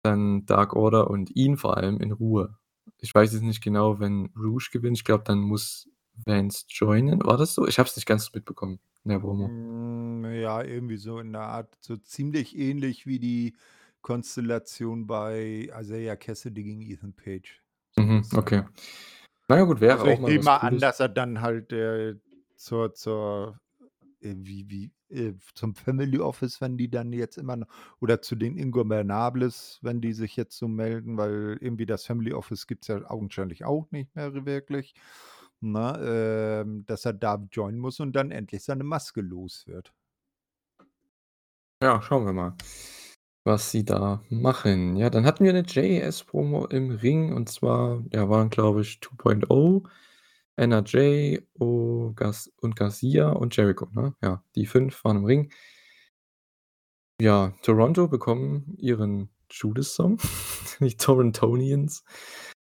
dann Dark Order und ihn vor allem in Ruhe. Ich weiß jetzt nicht genau, wenn Rush gewinnt. Ich glaube, dann muss Vance joinen. War das so? Ich habe es nicht ganz mitbekommen in der Promo. Hm, ja, irgendwie so in der Art, so ziemlich ähnlich wie die Konstellation bei Isaiah Cassidy gegen Ethan Page, Mhm, okay. ne? Na ja, gut, wäre Also, auch ich mal nehme was mal an, dass er dann halt, äh, zur zur wie wie äh, zum Family Office, wenn die dann jetzt immer noch oder zu den Ingobernables, wenn die sich jetzt so melden, weil irgendwie das Family Office gibt's ja augenscheinlich auch nicht mehr wirklich, ne? Ähm, dass er da joinen muss und dann endlich seine Maske los wird. Ja, schauen wir mal, was sie da machen. Ja, dann hatten wir 'ne JAS-Promo im Ring und zwar, ja, waren, glaube ich, 2.0, NRJ, oh, Gar und Garcia und Jericho, ne? Ja, die 5 waren im Ring. Ja, Toronto bekommen ihren Judas-Song. Die Torontonians,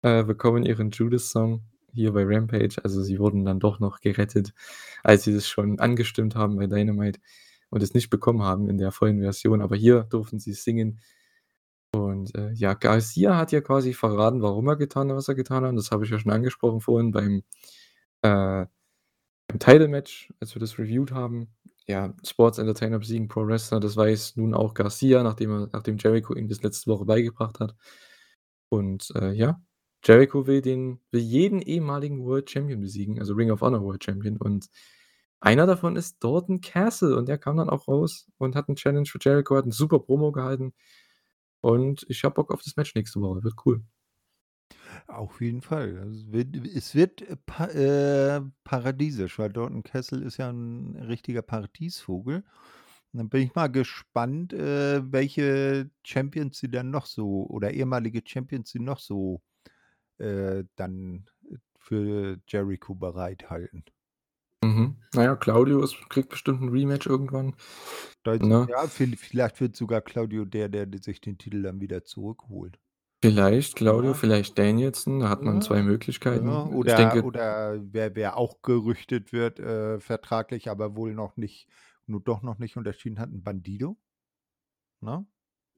äh, bekommen ihren Judas-Song hier bei Rampage. Also, sie wurden dann doch noch gerettet, als sie das schon angestimmt haben bei Dynamite und es nicht bekommen haben in der vollen Version. Aber hier durften sie's singen. Und, äh, ja, Garcia hat ja quasi verraten, warum er getan hat, was er getan hat. Das habe ich ja schon angesprochen vorhin beim, äh beim Title-Match, als wir das reviewed haben. Ja, Sports Entertainer besiegen Pro Wrestler, das weiß nun auch Garcia, nachdem er nachdem Jericho ihm das letzte Woche beigebracht hat. Und, äh, ja, Jericho will den will jeden ehemaligen World Champion besiegen, also Ring of Honor World Champion. Und einer davon ist Dalton Castle und der kam dann auch raus und hat 'n Challenge für Jericho, hat 'n super Promo gehalten. Und ich habe Bock auf das Match nächste Woche, wird cool. Auf jeden Fall. Also, es wird es wird, äh, pa äh, paradiesisch, weil Dalton Castle ist ja 'n richtiger Paradiesvogel. Und dann bin ich mal gespannt, äh, welche Champions sie dann noch so oder ehemalige Champions sie noch so, äh, dann für Jericho bereithalten. Mhm. Na ja, Claudio ist kriegt bestimmt 'n Rematch irgendwann, Da ne? ja, viel vielleicht wird sogar Claudio der, der sich den Titel dann wieder zurückholt. Vielleicht Claudio, Ja. vielleicht Danielson, da hat man 2 Ja, ja, Möglichkeiten. Ich oder denke oder wer wer auch gerüchtet wird, äh, vertraglich, aber wohl noch nicht nur doch noch nicht unterschrieben hat, 'n Bandido? Ne?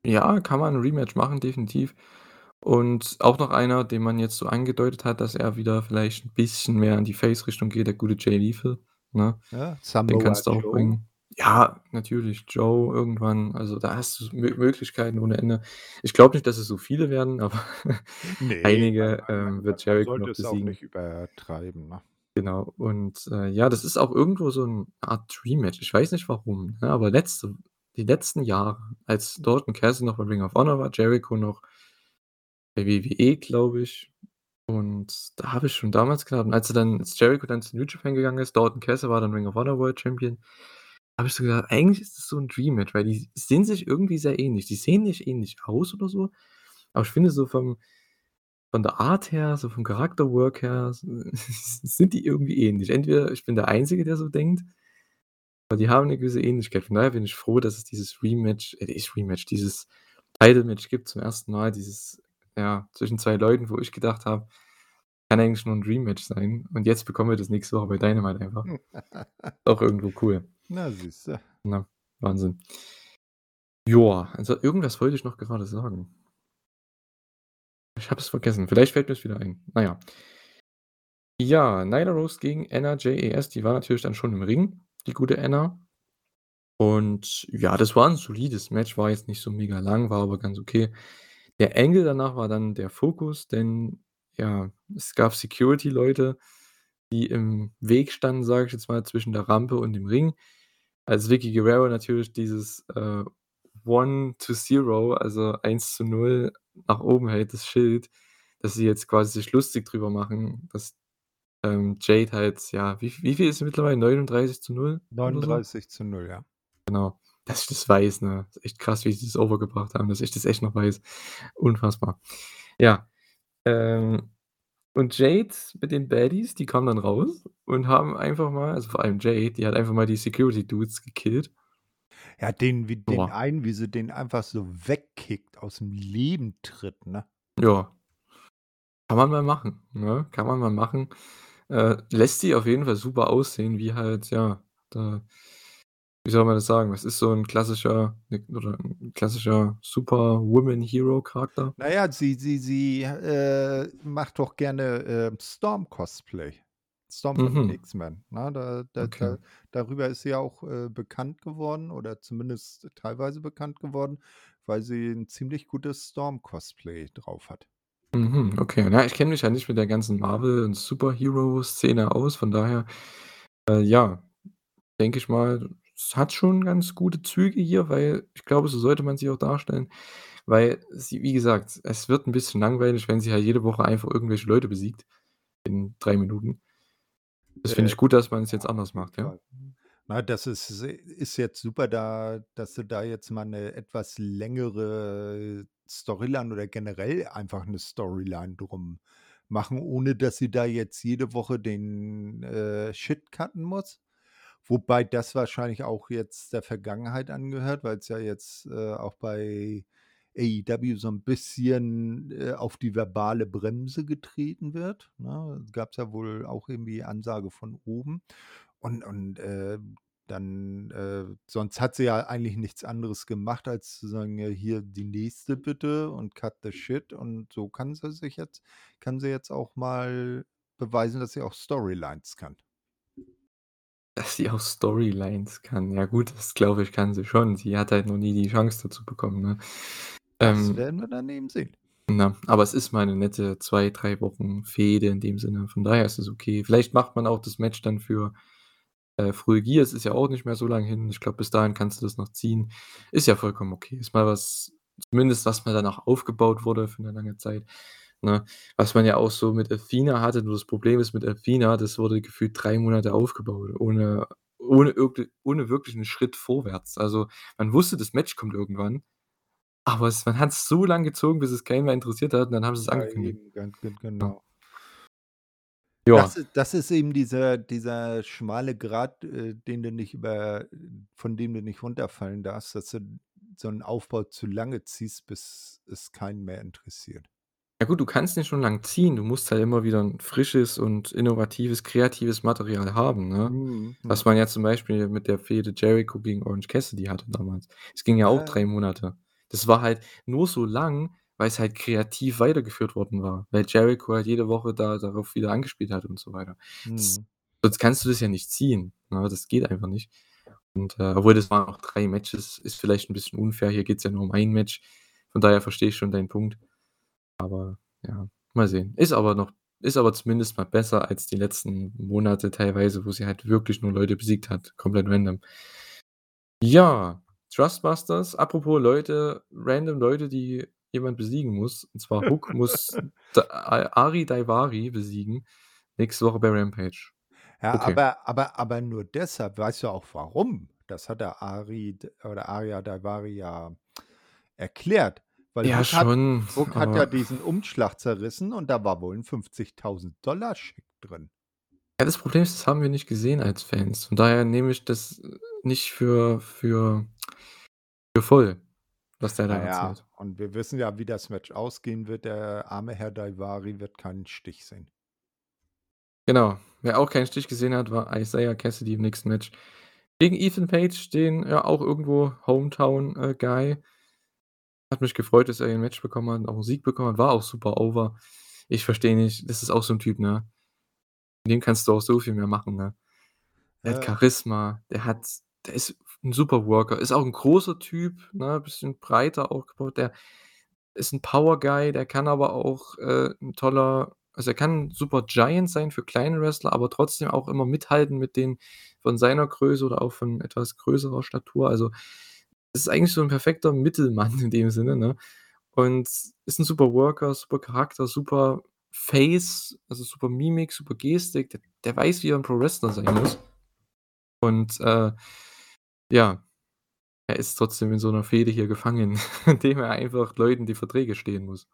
Ja, kann man 'n Rematch machen, definitiv. Und auch noch einer, den man jetzt so angedeutet hat, dass er wieder vielleicht 'n bisschen mehr in die Face-Richtung geht, der gute Jay Lethal, ne? Ja, Den Samoa kannst du auch Joe? bringen. Ja, natürlich, Joe irgendwann. Also, da hast du Mö Möglichkeiten ohne Ende. Ich glaube nicht, dass es so viele werden, aber Ne, man einige, man man ähm, wird Jericho sollte noch es auch besiegen. nicht übertreiben, ne? Genau. Und, äh, ja, das ist auch irgendwo so 'n Art Dream-Match. Ich weiß nicht warum, ne, aber letzte die letzten Jahre, als Dalton Castle noch bei Ring of Honor war, Jericho noch bei WWE, glaube ich. Und da habe ich schon damals gedacht und als er dann als Jericho dann zu New Japan gegangen ist, Dalton Castle war dann Ring of Honor World Champion, habe ich so gedacht: „Eigentlich ist das so 'n Dream-Match“, weil die sind sich irgendwie sehr ähnlich. Die sehen nicht ähnlich aus oder so, aber ich finde so vom von der Art her, so vom Charakter-Work her, sind die irgendwie ähnlich. Entweder ich bin der Einzige, der so denkt aber die haben 'ne gewisse Ähnlichkeit. Von daher bin ich froh, dass es dieses Rematch äh, nicht Rematch, dieses Title-Match gibt zum 1. Mal, dieses ja, zwischen 2 Leuten, wo ich gedacht habe: „Kann eigentlich nur 'n Dream-Match sein.“ Und jetzt bekommen wir das nächste Woche bei Dynamite einfach. Auch irgendwo cool. Na, du. Ne, Wahnsinn. Joa, also, irgendwas wollte ich noch gerade sagen. Ich habe es vergessen. Vielleicht fällt mir's wieder ein. Na ja. Nyla Rose gegen Anna Jay die war natürlich dann schon im Ring, die gute Anna. Und ja, das war 'n solides Match, war jetzt nicht so mega lang, war aber ganz okay. Der Angle danach war dann der Fokus, denn ja, es gab Security-Leute, die im Weg standen, sage ich jetzt mal, zwischen der Rampe und dem Ring. Als Vickie Guerrero natürlich dieses, äh, One to Zero, also 1:0 nach oben hält, das Schild, dass sie jetzt quasi sich lustig drüber machen, dass, ähm, Jade halt ja, wie wie viel ist mittlerweile? 39:0 oder so? 39:0, ja. Genau, dass ich das weiß, ne? Ist echt krass, wie sie das over gebracht haben, dass ich das echt noch weiß. Unfassbar. Ja, ähm, und Jade mit den Baddies, die kamen dann raus und haben einfach mal also, vor allem Jade, die hat einfach mal die Security-Dudes gekillt. Ja, den wie den Boah. einen, wie sie den einfach so wegkickt, aus'm Leben tritt, ne? Ja. Kann man mal machen, ne? Kann man mal machen. Äh, lässt sie auf jeden Fall super aussehen, wie halt, ja, da wie soll man das sagen? Es ist so 'n klassischer ne, oder 'n klassischer Superwoman-Hero-Charakter. Na ja, sie sie sie, äh, macht doch gerne, ähm, Storm-Cosplay. Storm von Mhm. X-Men, ne? Da da Okay. da darüber ist sie ja auch, äh, bekannt geworden oder zumindest teilweise bekannt geworden, weil sie 'n ziemlich gutes Storm-Cosplay drauf hat. Mhm, okay. Na, ich kenne mich ja nicht mit der ganzen Marvel und Superhero-Szene aus, von daher, äh, ja, denke ich mal, es hat schon ganz gute Züge hier, weil ich glaube, so sollte man sie auch darstellen, weil sie wie gesagt, es wird 'n bisschen langweilig, wenn sie halt jede Woche einfach irgendwelche Leute besiegt in 3 Minuten. Das Äh, finde ich gut, dass man es jetzt anders macht, ja. Na, das ist s ist jetzt super da dass sie da jetzt mal 'ne etwas längere Storyline oder generell einfach 'ne Storyline drum machen, ohne dass sie da jetzt jede Woche den, äh, Shit cutten muss. Wobei das wahrscheinlich auch jetzt der Vergangenheit angehört, weil's ja jetzt, äh, auch bei AEW so 'n bisschen, äh, auf die verbale Bremse getreten wird, ne? Gab's ja wohl auch irgendwie Ansage von oben. Und und, äh, dann, äh sonst hat sie ja eigentlich nichts anderes gemacht, als zu sagen: „Ja, hier die nächste bitte und cut the shit.“ Und so kann sie sich jetzt kann sie jetzt auch mal beweisen, dass sie auch Storylines kann. Dass sie auch Storylines kann. Ja gut, das glaube ich, kann sie schon. Sie hat halt noch nie die Chance dazu bekommen, ne? Das Ähm werden wir dann eben sehen. Na, aber es ist mal 'ne nette 2, 3 Wochen Fehde in dem Sinne. Von daher ist es okay. Vielleicht macht man auch das Match dann für, äh, Full Gear. Es ist ja auch nicht mehr so lang hin. Ich glaube, bis dahin kannst du das noch ziehen. Ist ja vollkommen okay. Ist mal was zumindest was mal danach aufgebaut wurde für 'ne lange Zeit, ne? Was man ja auch so mit Athena hatte, nur das Problem ist mit Athena, das wurde gefühlt 3 Monate aufgebaut, ohne ohne ohne wirklich 'n Schritt vorwärts. Also, man wusste, das Match kommt irgendwann, aber es man hat's so lang gezogen, bis es keinen mehr interessiert hat und dann haben sie's Ja, angekündigt. eben, genau. Ja. Das i das ist eben dieser dieser schmale Grat, äh, den du nicht über von dem du nicht runterfallen darfst, dass du so 'n Aufbau zu lange ziehst, bis es keinen mehr interessiert. Ja gut, du kannst den schon lang ziehen, du musst halt immer wieder 'n frisches und innovatives, kreatives Material haben, ne? Mhm, Was man ja zum Beispiel mit der Fehde Jericho gegen Orange Cassidy hatte damals. Es ging ja auch Ja. 3 Monate. Das war halt nur so lang, weil's halt kreativ weitergeführt worden war, weil Jericho halt jede Woche da darauf wieder angespielt hat und so weiter. S Mhm. sonst kannst du das ja nicht ziehen, ne? Das geht einfach nicht. Und, äh obwohl das waren auch 3 Matches, ist vielleicht 'n bisschen unfair. Hier geht's ja nur um 1 Match. Von daher verstehe ich schon deinen Punkt. Aber ja, mal sehen. Ist aber noch ist aber zumindest mal besser als die letzten Monate teilweise, wo sie halt wirklich nur Leute besiegt hat, komplett random. Ja, Trustbusters, apropos Leute random Leute, die jemand besiegen muss, und zwar Hook muss D A Ari Daivari besiegen nächste Woche bei Rampage. Ja, Okay. aber aber aber nur deshalb. Weißt du auch warum? Das hat der Ari oder Ariya Daivari ja erklärt, weil Ja, hat schon, Hook hat ja diesen Umschlag zerrissen und da war wohl 'n 50.000 $ Scheck drin. Ja, das Problem ist, das haben wir nicht gesehen als Fans. Von daher nehme ich das nicht für für für voll, was der da Na ja, erzählt. und wir wissen ja, wie das Match ausgehen wird. Der arme Herr Daivari wird keinen Stich sehen. Genau. Wer auch keinen Stich gesehen hat, war Isaiah Cassidy im nächsten Match gegen Ethan Page, den ja auch irgendwo Hometown, äh, Guy. Hat mich gefreut, dass er hier 'n Match bekommen hat auch 'n Sieg bekommen hat, war auch super over. Ich verstehe nicht, das ist auch so 'n Typ, ne? Mit dem kannst du auch so viel mehr machen, ne? Der hat Äh Charisma, der hat der ist 'n super Worker, ist auch 'n großer Typ, ne, bisschen breiter aufgebaut. Der ist 'n Power Guy, der kann aber auch, äh, 'n toller also, er kann 'n super Giant sein für kleine Wrestler, aber trotzdem auch immer mithalten mit denen von seiner Größe oder auch von etwas größerer Statur. Also, ist eigentlich so 'n perfekter Mittelmann in dem Sinne, ne? Und ist 'n super Worker, super Charakter, super Face, also, super Mimik, super Gestik. Der der weiß, wie er 'n Pro-Wrestler sein muss. Und, äh, ja, er ist trotzdem in so 'ner Fehde hier gefangen, indem er einfach Leuten die Verträge stehlen muss.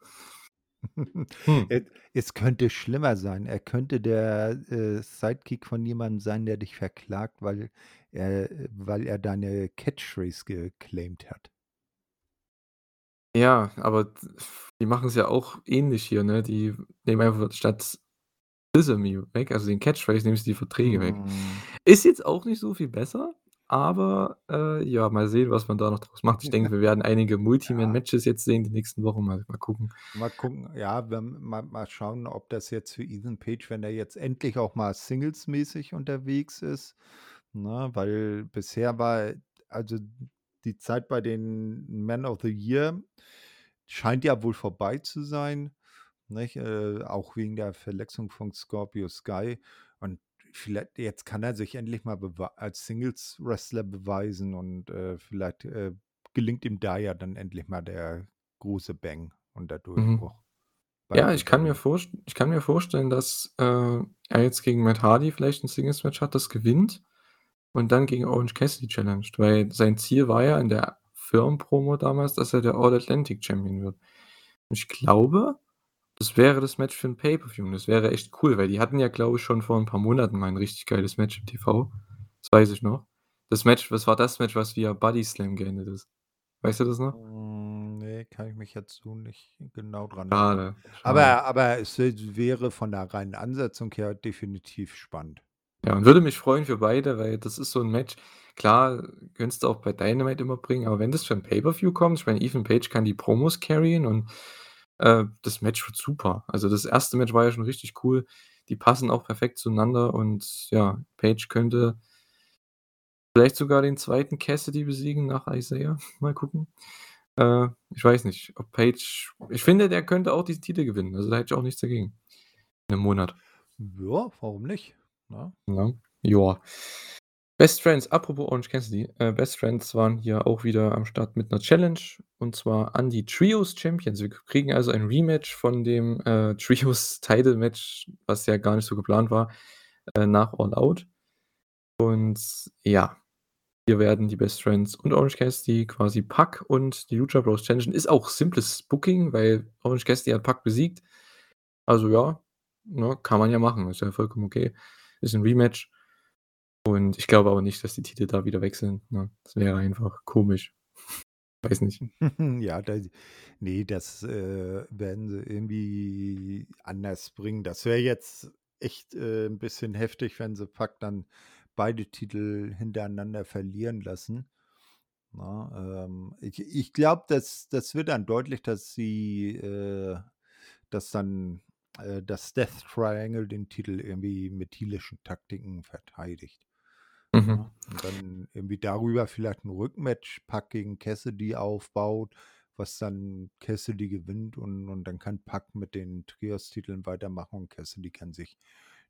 Hm. Es könnte schlimmer sein. Er könnte der, äh, Sidekick von jemandem sein, der dich verklagt, weil er weil er deine Catchphrase geclaimed hat. Ja, aber die machen's ja auch ähnlich hier, ne? Die nehmen einfach statt „Sesame“ weg, also, den Catchphrase, nehmen sie die Verträge weg. Mhm. Ist jetzt auch nicht so viel besser, aber, äh, ja, mal sehen, was man da noch draus macht. Ich denke, wir werden einige. Multi-Man-Matches jetzt sehen die nächsten Wochen, mal mal gucken. Mal gucken, ja, wir mal mal schauen, ob das jetzt für Ethan Page, wenn er jetzt endlich auch mal singlesmäßig unterwegs ist, ne? Weil bisher war also, die Zeit bei den Man of the Year scheint ja wohl vorbei zu sein, nicht? Äh, auch wegen der Verletzung von Scorpio Sky. Und viellei jetzt kann er sich endlich mal als Singles-Wrestler beweisen und, äh, vielleicht, äh, gelingt ihm da ja dann endlich mal der große Bang und der Mhm. Durchbruch bei Ja, ich kann mir ich kann mir vorstellen, dass, äh, er jetzt gegen Matt Hardy vielleicht 'n Singles-Match hat, das gewinnt und dann gegen Orange Cassidy challenged, weil sein Ziel war ja in der Firmen-Promo damals, dass er der All-Atlantic-Champion wird. Ich glaube, das wäre das Match für 'n Pay-Per-View und das wäre echt cool, weil die hatten ja, glaube ich, schon vor 'n paar Monaten mal 'n richtig geiles Match im TV. Das weiß ich noch. Das Match das war das Match, was via Bodyslam geendet ist. Weißt du das noch? Hm, ne, kann ich mich jetzt so nicht genau dran erinnern. Aber aber es wä wäre von der reinen Ansetzung her definitiv spannend. Ja, und würde mich freuen für beide, weil das ist so 'n Match klar, könntest du auch bei Dynamite immer bringen, aber wenn das für 'n Pay-Per-View kommt ich meine, Ethan Page kann die Promos carryen und, äh, das Match wird super. Also, das 1. Match war ja schon richtig cool. Die passen auch perfekt zueinander und ja, Page könnte vielleicht sogar den 2. Cassidy besiegen nach Isaiah. Mal gucken. Äh, ich weiß nicht, ob Page ich finde, der könnte auch diesen Titel gewinnen. Also, da hätte ich auch nichts dagegen. In 'nem Monat. Ja, warum nicht, ne? Ne? Ja. Best Friends, apropos Orange Cassidy, äh, Best Friends waren hier auch wieder am Start mit 'ner Challenge und zwar an die Trios Champions. Wir kriegen also ein Rematch von dem, äh, Trios Title Match, was ja gar nicht so geplant war, äh, nach All Out. Und ja, hier werden die Best Friends und Orange Cassidy quasi Pac und die Lucha Bros challengen. Ist auch simples Booking, weil Orange Cassidy hat Pac besiegt. Also, ja, ne, kann man ja machen. Ist ja vollkommen okay. Ist 'n Rematch. Und ich glaube aber nicht, dass die Titel da wieder wechseln, ne? Das wäre einfach komisch. Weiß nicht. Ja, da ne, das, äh, werden sie irgendwie anders bringen. Das wäre jetzt echt, äh, 'n bisschen heftig, wenn sie Pac dann beide Titel hintereinander verlieren lassen, ne? Ähm, ich ich glaube, das das wird dann deutlich, dass sie, äh dass dann, äh, das Death Triangle den Titel irgendwie mit heelischen Taktiken verteidigt, Mhm. Und dann irgendwie darüber vielleicht 'n Rückmatch Pac gegen Cassidy aufbaut, was dann Cassidy gewinnt und und dann kann Pac mit den Trios-Titeln weitermachen und Cassidy kann sich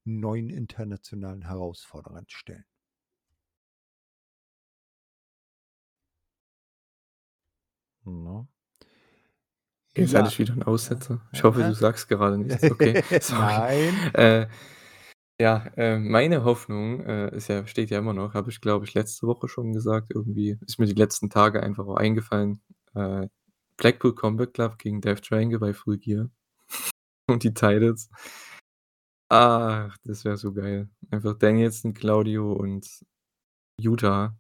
neuen internationalen Herausforderern stellen. Ne? Jetzt hatte Ja, ich wieder 'n ja, Aussetzer. Ich hoffe, du sagst gerade nichts. Okay, sorry. Nein. Äh, ja, äh, meine Hoffnung, äh, ist ja steht ja immer noch, habe ich, glaube ich, letzte Woche schon gesagt irgendwie. Ist mir die letzten Tage einfach auch eingefallen. Äh, Blackpool Combat Club gegen Death Triangle bei Full Gear und die Titles. Ach, das wäre so geil. Einfach Danielson, Claudio und Yuta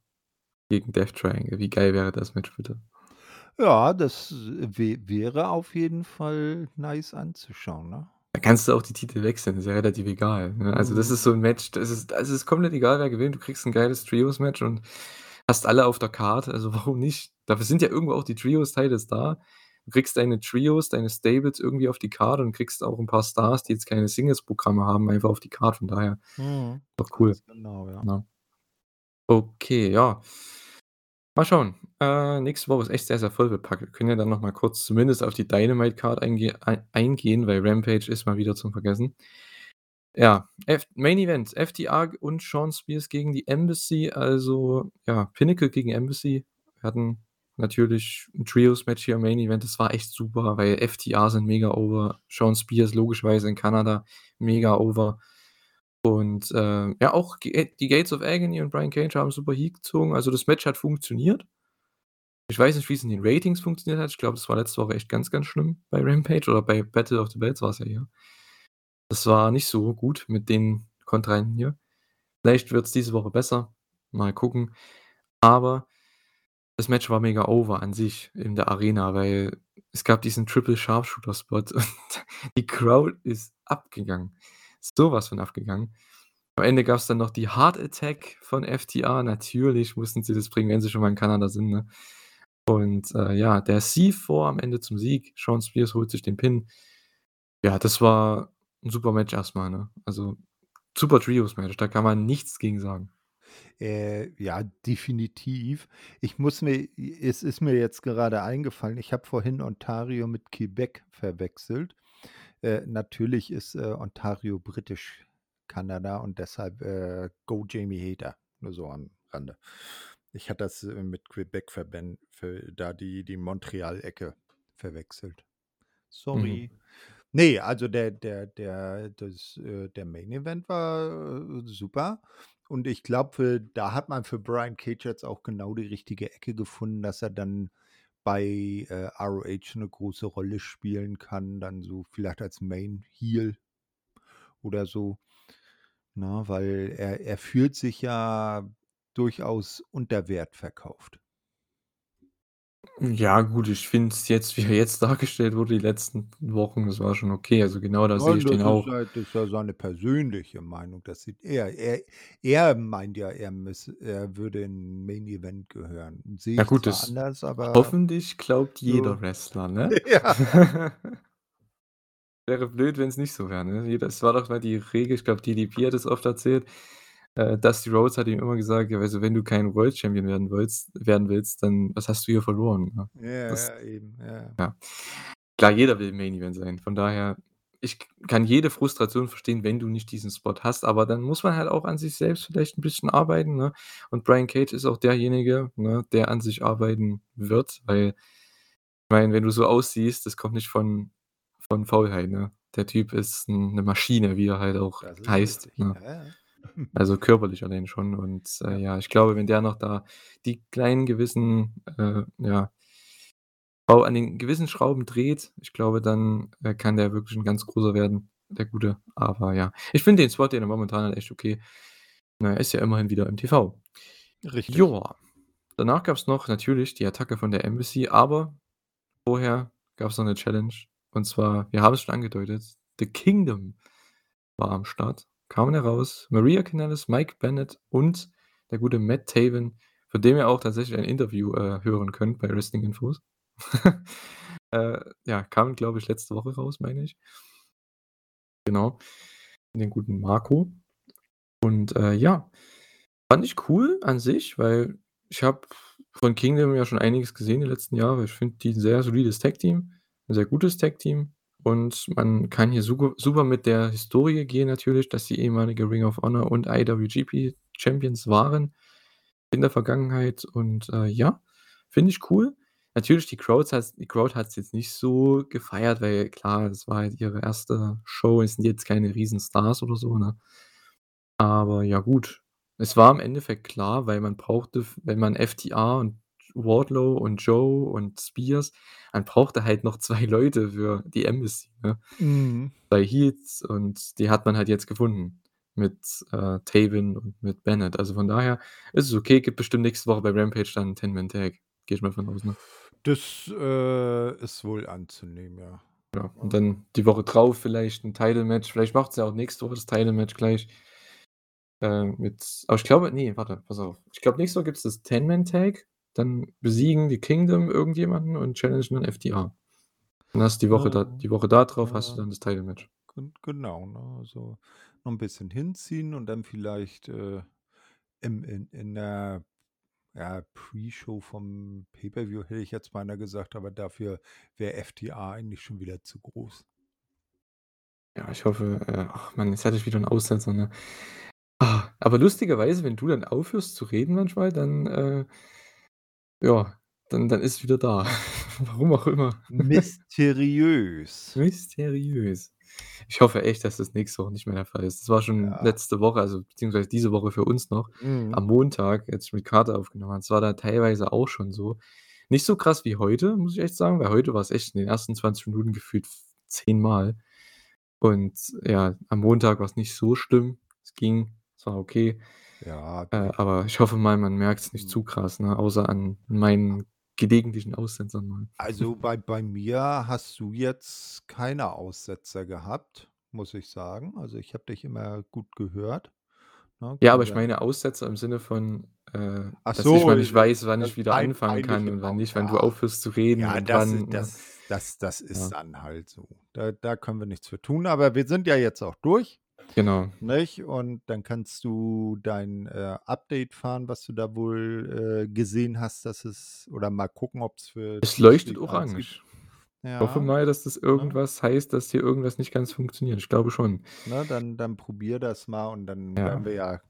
gegen Death Triangle. Wie geil wäre das Match bitte? Ja, das wä wäre auf jeden Fall nice anzuschauen, ne? Da kannst du auch die Titel wechseln, ist ja relativ egal, ne? Also, das ist Mhm. so 'n Match, das ist das ist komplett egal, wer gewinnt. Du kriegst 'n geiles Trios-Match und hast alle auf der Card, also warum nicht? Dafür sind ja irgendwo auch die Trios-Titles da. Du kriegst deine Trios, deine Stables irgendwie auf die Card und kriegst auch 'n paar Stars, die jetzt keine Singles-Programme haben, einfach auf die Card, von daher Mhm. doch cool, genau, ja. ne? Okay, ja. Mal schauen. Äh, nächste Woche ist echt sehr, sehr vollgepackt. Wir können ja dann noch mal kurz zumindest auf die Dynamite-Card einge ei eingehen, weil Rampage ist mal wieder zum Vergessen. Ja, F Main Event, FTR und Shawn Spears gegen die Embassy, also, ja, Pinnacle gegen Embassy. Wir hatten natürlich 'n Trios-Match hier im Main Event. Das war echt super, weil FTR sind mega over. Shawn Spears logischerweise in Kanada mega over. Und, äh, ja, auch G die Gates of Agony und Brian Cage haben super Heat gezogen. Also, das Match hat funktioniert. Ich weiß nicht, wie's in den Ratings funktioniert hat. Ich glaube, das war letzte Woche echt ganz, ganz schlimm bei Rampage oder bei Battle of the Belts war's ja eher. Das war nicht so gut mit den Kontrahenten hier. Vielleicht wird's diese Woche besser. Mal gucken. Aber das Match war mega over an sich in der Arena, weil es gab diesen Triple Sharpshooter Spot und die Crowd ist abgegangen. So was von abgegangen. Am Ende gab's dann noch die Heart Attack von FTR. Natürlich mussten sie das bringen, wenn sie schon mal in Kanada sind, ne? Und, äh, ja, der C4 am Ende zum Sieg. Shawn Spears holt sich den Pin. Ja, das war 'n super Match erst mal, ne? Also, super Trios-Match, da kann man nichts gegen sagen. Äh, ja, definitiv. Ich muss mir es ist mir jetzt gerade eingefallen, ich habe vorhin Ontario mit Quebec verwechselt. Äh, natürlich ist, äh, Ontario britisch Kanada und deshalb, äh, go Jamie Hayter, nur so am Rande. Ich hatte das, äh, mit Quebec verben für da die die Montreal-Ecke verwechselt. Mhm. Sorry. Ne, also der der der das, äh der Main Event war, super und ich glaube, da hat man für Brian Cage jetzt auch genau die richtige Ecke gefunden, dass er dann bei, äh, ROH 'ne große Rolle spielen kann, dann so vielleicht als Main Heel oder so, ne? Weil er er fühlt sich ja durchaus unter Wert verkauft. Ja gut, ich finde es jetzt, wie er jetzt dargestellt wurde, die letzten Wochen, das war schon okay. Also, genau da sehe Nein, ich den ist auch. halt das ist ja seine persönliche Meinung. Das sieht er er er meint ja, er müsse er würde in Main Event gehören. Sehe Ja ich gut, zwar das anders, aber hoffentlich glaubt so jeder Wrestler, ne? ja. Wäre blöd, wenn's nicht so wäre, ne? Jeder es war doch mal die Regel, ich glaube, DDP hat das oft erzählt. Äh, Dusty Rhodes hat ihm immer gesagt: „Ja, also, wenn du kein World Champion werden willst werden willst, dann was hast du hier verloren“, ne? Ja, Das ja, eben, ja. ja. Klar, jeder will Main Event sein. Von daher, ich kann jede Frustration verstehen, wenn du nicht diesen Spot hast, aber dann muss man halt auch an sich selbst vielleicht 'n bisschen arbeiten, ne? Und Brian Cage ist auch derjenige, ne, der an sich arbeiten wird, weil ich meine, wenn du so aussiehst, das kommt nicht von von Faulheit, ne? Der Typ ist 'n 'ne Maschine, wie er halt auch heißt, richtig. ne? Ja, ja. Also, körperlich allein schon und, äh, Ja. ich glaube, wenn der noch da die kleinen gewissen, äh, ja an den gewissen Schrauben dreht, ich glaube, dann, äh, kann der wirklich 'n ganz großer werden. der Gute. Aber ja, ich finde den Spot, den er momentan hat, echt okay. Na, er ist ja immerhin wieder im TV. Richtig. Joa. Danach gab's noch natürlich die Attacke von der Embassy, aber vorher gab's noch 'ne Challenge. Und zwar, wir haben es schon angedeutet, The Kingdom war am Start, kamen heraus, Maria Kanellis, Mike Bennett und der gute Matt Taven, von dem ihr auch tatsächlich ein Interview, äh, hören könnt bei Wrestling Infos. Äh, ja, kam, glaube ich, letzte Woche raus, meine ich. Genau. Den guten Marco. Und, äh, ja, fand ich cool an sich, weil ich habe von Kingdom ja schon einiges gesehen die letzten Jahre. Ich finde die 'n sehr solides Tag-Team, 'n sehr gutes Tag-Team und man kann hier supe super mit der Historie gehen natürlich, dass sie ehemalige Ring of Honor und IWGP Champions waren in der Vergangenheit und, äh, ja, finde ich cool. Natürlich, die Crowds hat's die Crowd hat's jetzt nicht so gefeiert, weil klar, das war halt ihre erste Show. Es sind jetzt keine Riesenstars oder so, ne? Aber ja gut, es war im Endeffekt klar, weil man brauchte wenn man FTR und Wardlow und Joe und Spears man brauchte halt noch 2 Leute für die Embassy, ne? Mhm. 2 Heels und die hat man halt jetzt gefunden mit, äh, Taven und mit Bennett. Also, von daher ist es okay, gibt bestimmt nächste Woche bei Rampage dann 'n Ten-Man-Tag. Gehe ich mal von aus, ne? Das, äh, ist wohl anzunehmen, ja. Ja, und dann die Woche drauf vielleicht 'n Title-Match. Vielleicht macht's ja auch nächste Woche das Title-Match gleich. Äh, mit aber ich glaube ne, warte, pass auf. Ich glaube, nächste Woche gibt's das Ten-Man-Tag, dann besiegen die Kingdom irgendjemanden und challengen dann FTR. Dann hast du die Woche da Ja, die Woche da drauf hast du ja. dann das Title-Match. Gen genau, ne? Also, noch 'n bisschen hinziehen und dann vielleicht, äh, im in in der, ja, Pre-Show vom Pay-Per-View hätte ich jetzt beinahe gesagt, aber dafür wäre FTR eigentlich schon wieder zu groß. Ja, ich hoffe, äh ach Mann, jetzt hatte ich wieder 'n Aussetzer, ne? Ah, aber lustigerweise, wenn du dann aufhörst zu reden manchmal, dann, äh ja, dann dann ist wieder da. Warum auch immer. Mysteriös. Mysteriös. Ich hoffe echt, dass das nächste Woche nicht mehr der Fall ist. Das war schon Ja. letzte Woche, also beziehungsweise diese Woche für uns noch Mhm. am Montag, als ich mit Kater aufgenommen habe. Es war da teilweise auch schon so. Nicht so krass wie heute, muss ich echt sagen, weil heute war's echt in den ersten 20 Minuten gefühlt zehnmal. Und ja, am Montag war's nicht so schlimm. Es ging, es war okay. Ja, Äh, aber ich hoffe mal, man merkt's nicht Mhm. zu krass, ne, außer an meinen gelegentlichen Aussetzern mal. Also, bei bei mir hast du jetzt keine Aussetzer gehabt, muss ich sagen. Also, ich habe dich immer gut gehört, ne? Ja, aber ich ja meine Aussetzer im Sinne von, äh, Ach dass ich so, mal äh, nicht weiß, wann ich wieder anfangen kann und wann nicht, wann du ja. aufhörst zu reden Ja, das wann, ne? das das das ist Ja. dann halt so. Da da können wir nichts für tun, aber wir sind ja jetzt auch durch, Genau. nicht? Und dann kannst du dein, äh, Update fahren, was du da wohl, äh, gesehen hast, dass es oder mal gucken, ob's für Es leuchtet orange. Ich hoffe Ja, mal, dass das ne? irgendwas heißt, dass hier irgendwas nicht ganz funktioniert. Ich glaube schon. Ne, dann dann probier das mal und dann werden Ja. wir ja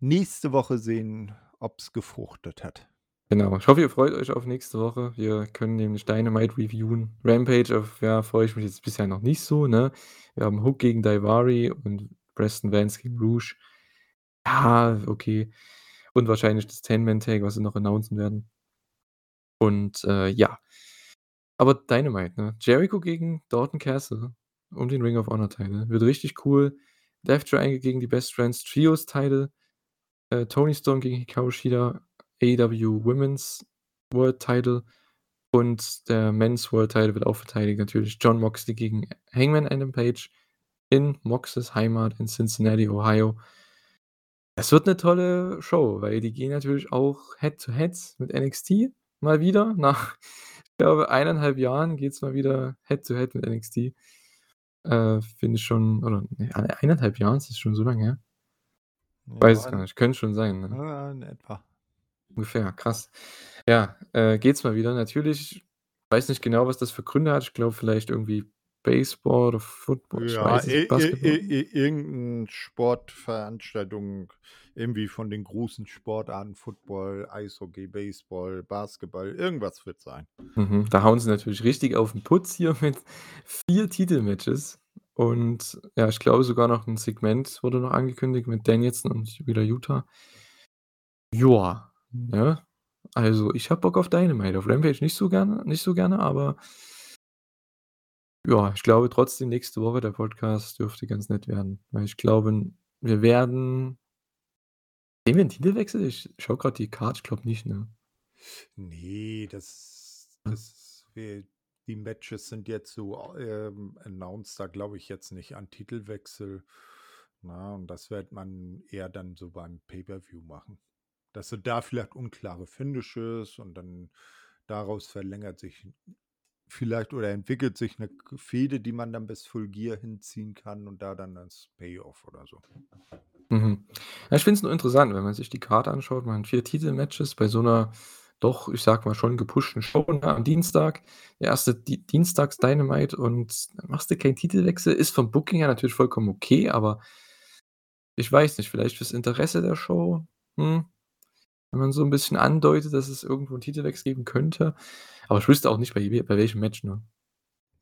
nächste Woche sehen, ob's gefruchtet hat. Genau. Ich hoffe, ihr freut euch auf nächste Woche. Wir können nämlich Dynamite reviewen. Rampage, auf ja, freue ich mich jetzt bisher noch nicht so, ne? Wir haben Hook gegen Daivari und Preston Vance gegen Rouge. Ja, okay. Und wahrscheinlich das Ten-Man-Tag, was sie noch announcen werden. Und, äh, ja. Aber Dynamite, ne? Jericho gegen Dalton Castle um den Ring of Honor Title. Wird richtig cool. Death Triangle gegen die Best Friends Trios Title. Äh, Toni Storm gegen Hikaru Shida, AEW Women's World Title und der Men's World Title wird auch verteidigt natürlich. Jon Moxley gegen Hangman Adam Page in Moxes Heimat in Cincinnati, Ohio. Es wird 'ne tolle Show, weil die gehen natürlich auch Head to Head mit NXT mal wieder. Nach, ich glaube, 1,5 Jahren geht's mal wieder Head to Head mit NXT. Äh, finde ich schon oder ne, 1,5 Jahren, ist das schon so lange her? Weiß es Ja, gar nicht. Könnte schon sein, ne? ja, in etwa. Ungefähr, krass. Ja, äh, geht's mal wieder. Natürlich weiß nicht genau, was das für Gründe hat. Ich glaube vielleicht irgendwie Baseball oder Football, ich Ja, weiß es i i Basketball? i i irgend 'n Sportveranstaltung irgendwie von den großen Sportarten, Football, Eishockey, Baseball, Basketball, irgendwas wird's sein. Mhm, da hauen sie natürlich richtig auf 'n Putz hier mit 4 Titelmatches und ja, ich glaube sogar noch 'n Segment wurde noch angekündigt mit Danielson und Wheeler Yuta. Joa, ne? Also, ich habe Bock auf Dynamite. Auf Rampage nicht so gerne nicht so gerne, aber Ja, ich glaube trotzdem nächste Woche der Podcast dürfte ganz nett werden, weil ich glaube, wir werden sehen wir 'n Titelwechsel? Ich schaue grad die Card, ich glaube nicht, ne? Ne, das Ja. das wär die Matches sind jetzt so, ähm, announced, da glaube ich jetzt nicht an Titelwechsel, ne? Und das wird man eher dann so beim Pay-per-View machen. Dass du da vielleicht unklare Finishes und dann daraus verlängert sich vielleicht oder entwickelt sich 'ne k Fehde, die man dann bis Full Gear hinziehen kann und da dann das Payoff oder so. Mhm. Ja, ich finde es nur interessant, wenn man sich die Card anschaut, man hat 4 Titelmatches bei so 'ner doch, ich sage mal, schon gepushten Show, am Dienstag. Der 1. Di Dienstags-Dynamite und dann machst du keinen Titelwechsel. Ist vom Booking her natürlich vollkommen okay, aber ich weiß nicht, vielleicht fürs Interesse der Show, hm, wenn man so 'n bisschen andeutet, dass es irgendwo 'n Titelwechsel geben könnte. Aber ich wüsste auch nicht, bei bei welchem Match, ne?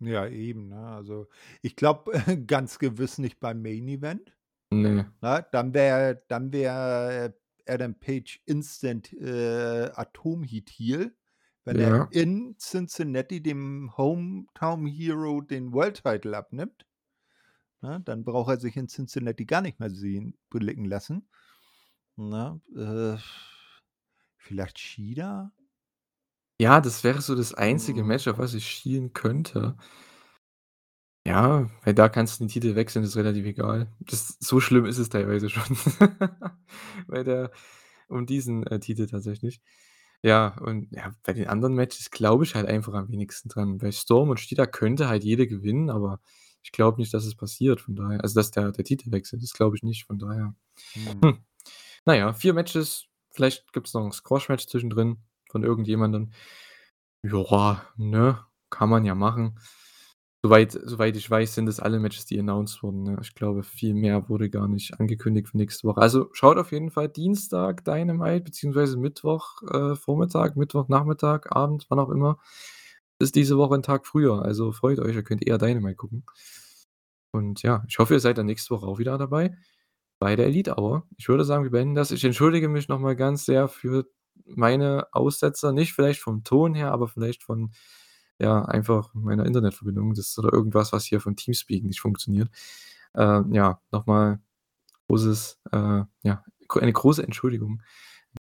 Ja, eben, ne? Also, ich glaube ganz gewiss nicht beim Main Event. Ne. Ne? Dann wäre dann wäre Adam Page instant, äh, Atom-Heat Heel, wenn er Ja. in Cincinnati dem Hometown Hero den World Title abnimmt. Ne? Dann braucht er sich in Cincinnati gar nicht mehr sehen blicken lassen, ne? Äh, vielleicht Shida? Ja, das wäre so das einzige Hm. Match, auf was ich schielen könnte. Ja, weil da kannst du den Titel wechseln, ist relativ egal. Das so schlimm ist es teilweise schon. Bei der um diesen, äh, Titel tatsächlich. Ja, und ja, bei den anderen Matches glaube ich halt einfach am wenigsten dran. Bei Storm und Shida könnte halt jede gewinnen, aber ich glaube nicht, dass es passiert, von daher also, dass der der Titel wechselt, das glaube ich nicht, von daher hm, na ja, 4 Matches, vielleicht gibt's noch 'n Squash-Match zwischendrin von irgendjemandem. Ja, ne, kann man ja machen. Soweit soweit ich weiß, sind das alle Matches, die announced wurden, ne? Ich glaube, viel mehr wurde gar nicht angekündigt für nächste Woche. Also, schaut auf jeden Fall Dienstag Dynamite beziehungsweise Mittwoch, äh, Vormittag, Mittwochnachmittag, Abend, wann auch immer. Ist diese Woche 'n Tag früher, also freut euch, ihr könnt eher Dynamite gucken. Und ja, ich hoffe, ihr seid dann nächste Woche auch wieder dabei bei der Elite Hour. Ich würde sagen, wir beenden das. Ich entschuldige mich noch mal ganz sehr für meine Aussetzer, nicht vielleicht vom Ton her, aber vielleicht von, ja, einfach meiner Internetverbindung. Das oder irgendwas, was hier von Teamspeak nicht funktioniert. Ähm, ja, noch mal großes, äh, ja eine große Entschuldigung,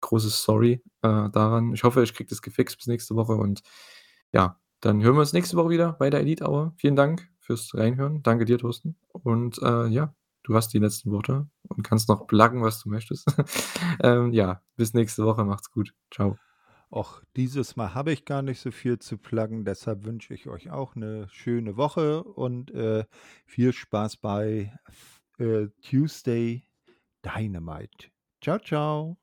großes Sorry, äh, daran. Ich hoffe, ich kriege das gefixt bis nächste Woche und ja, dann hören wir uns nächste Woche wieder bei der Elite Hour. Vielen Dank fürs Reinhören. Danke dir, Thorsten. Und, äh, ja, du hast die letzten Worte und kannst noch pluggen, was du möchtest. Ähm, ja, bis nächste Woche. Macht's gut. Tschau. Och, dieses Mal habe ich gar nicht so viel zu pluggen, deshalb wünsche ich euch auch 'ne schöne Woche und, äh, viel Spaß bei äh, Tuesday Dynamite. Tschau, tschau.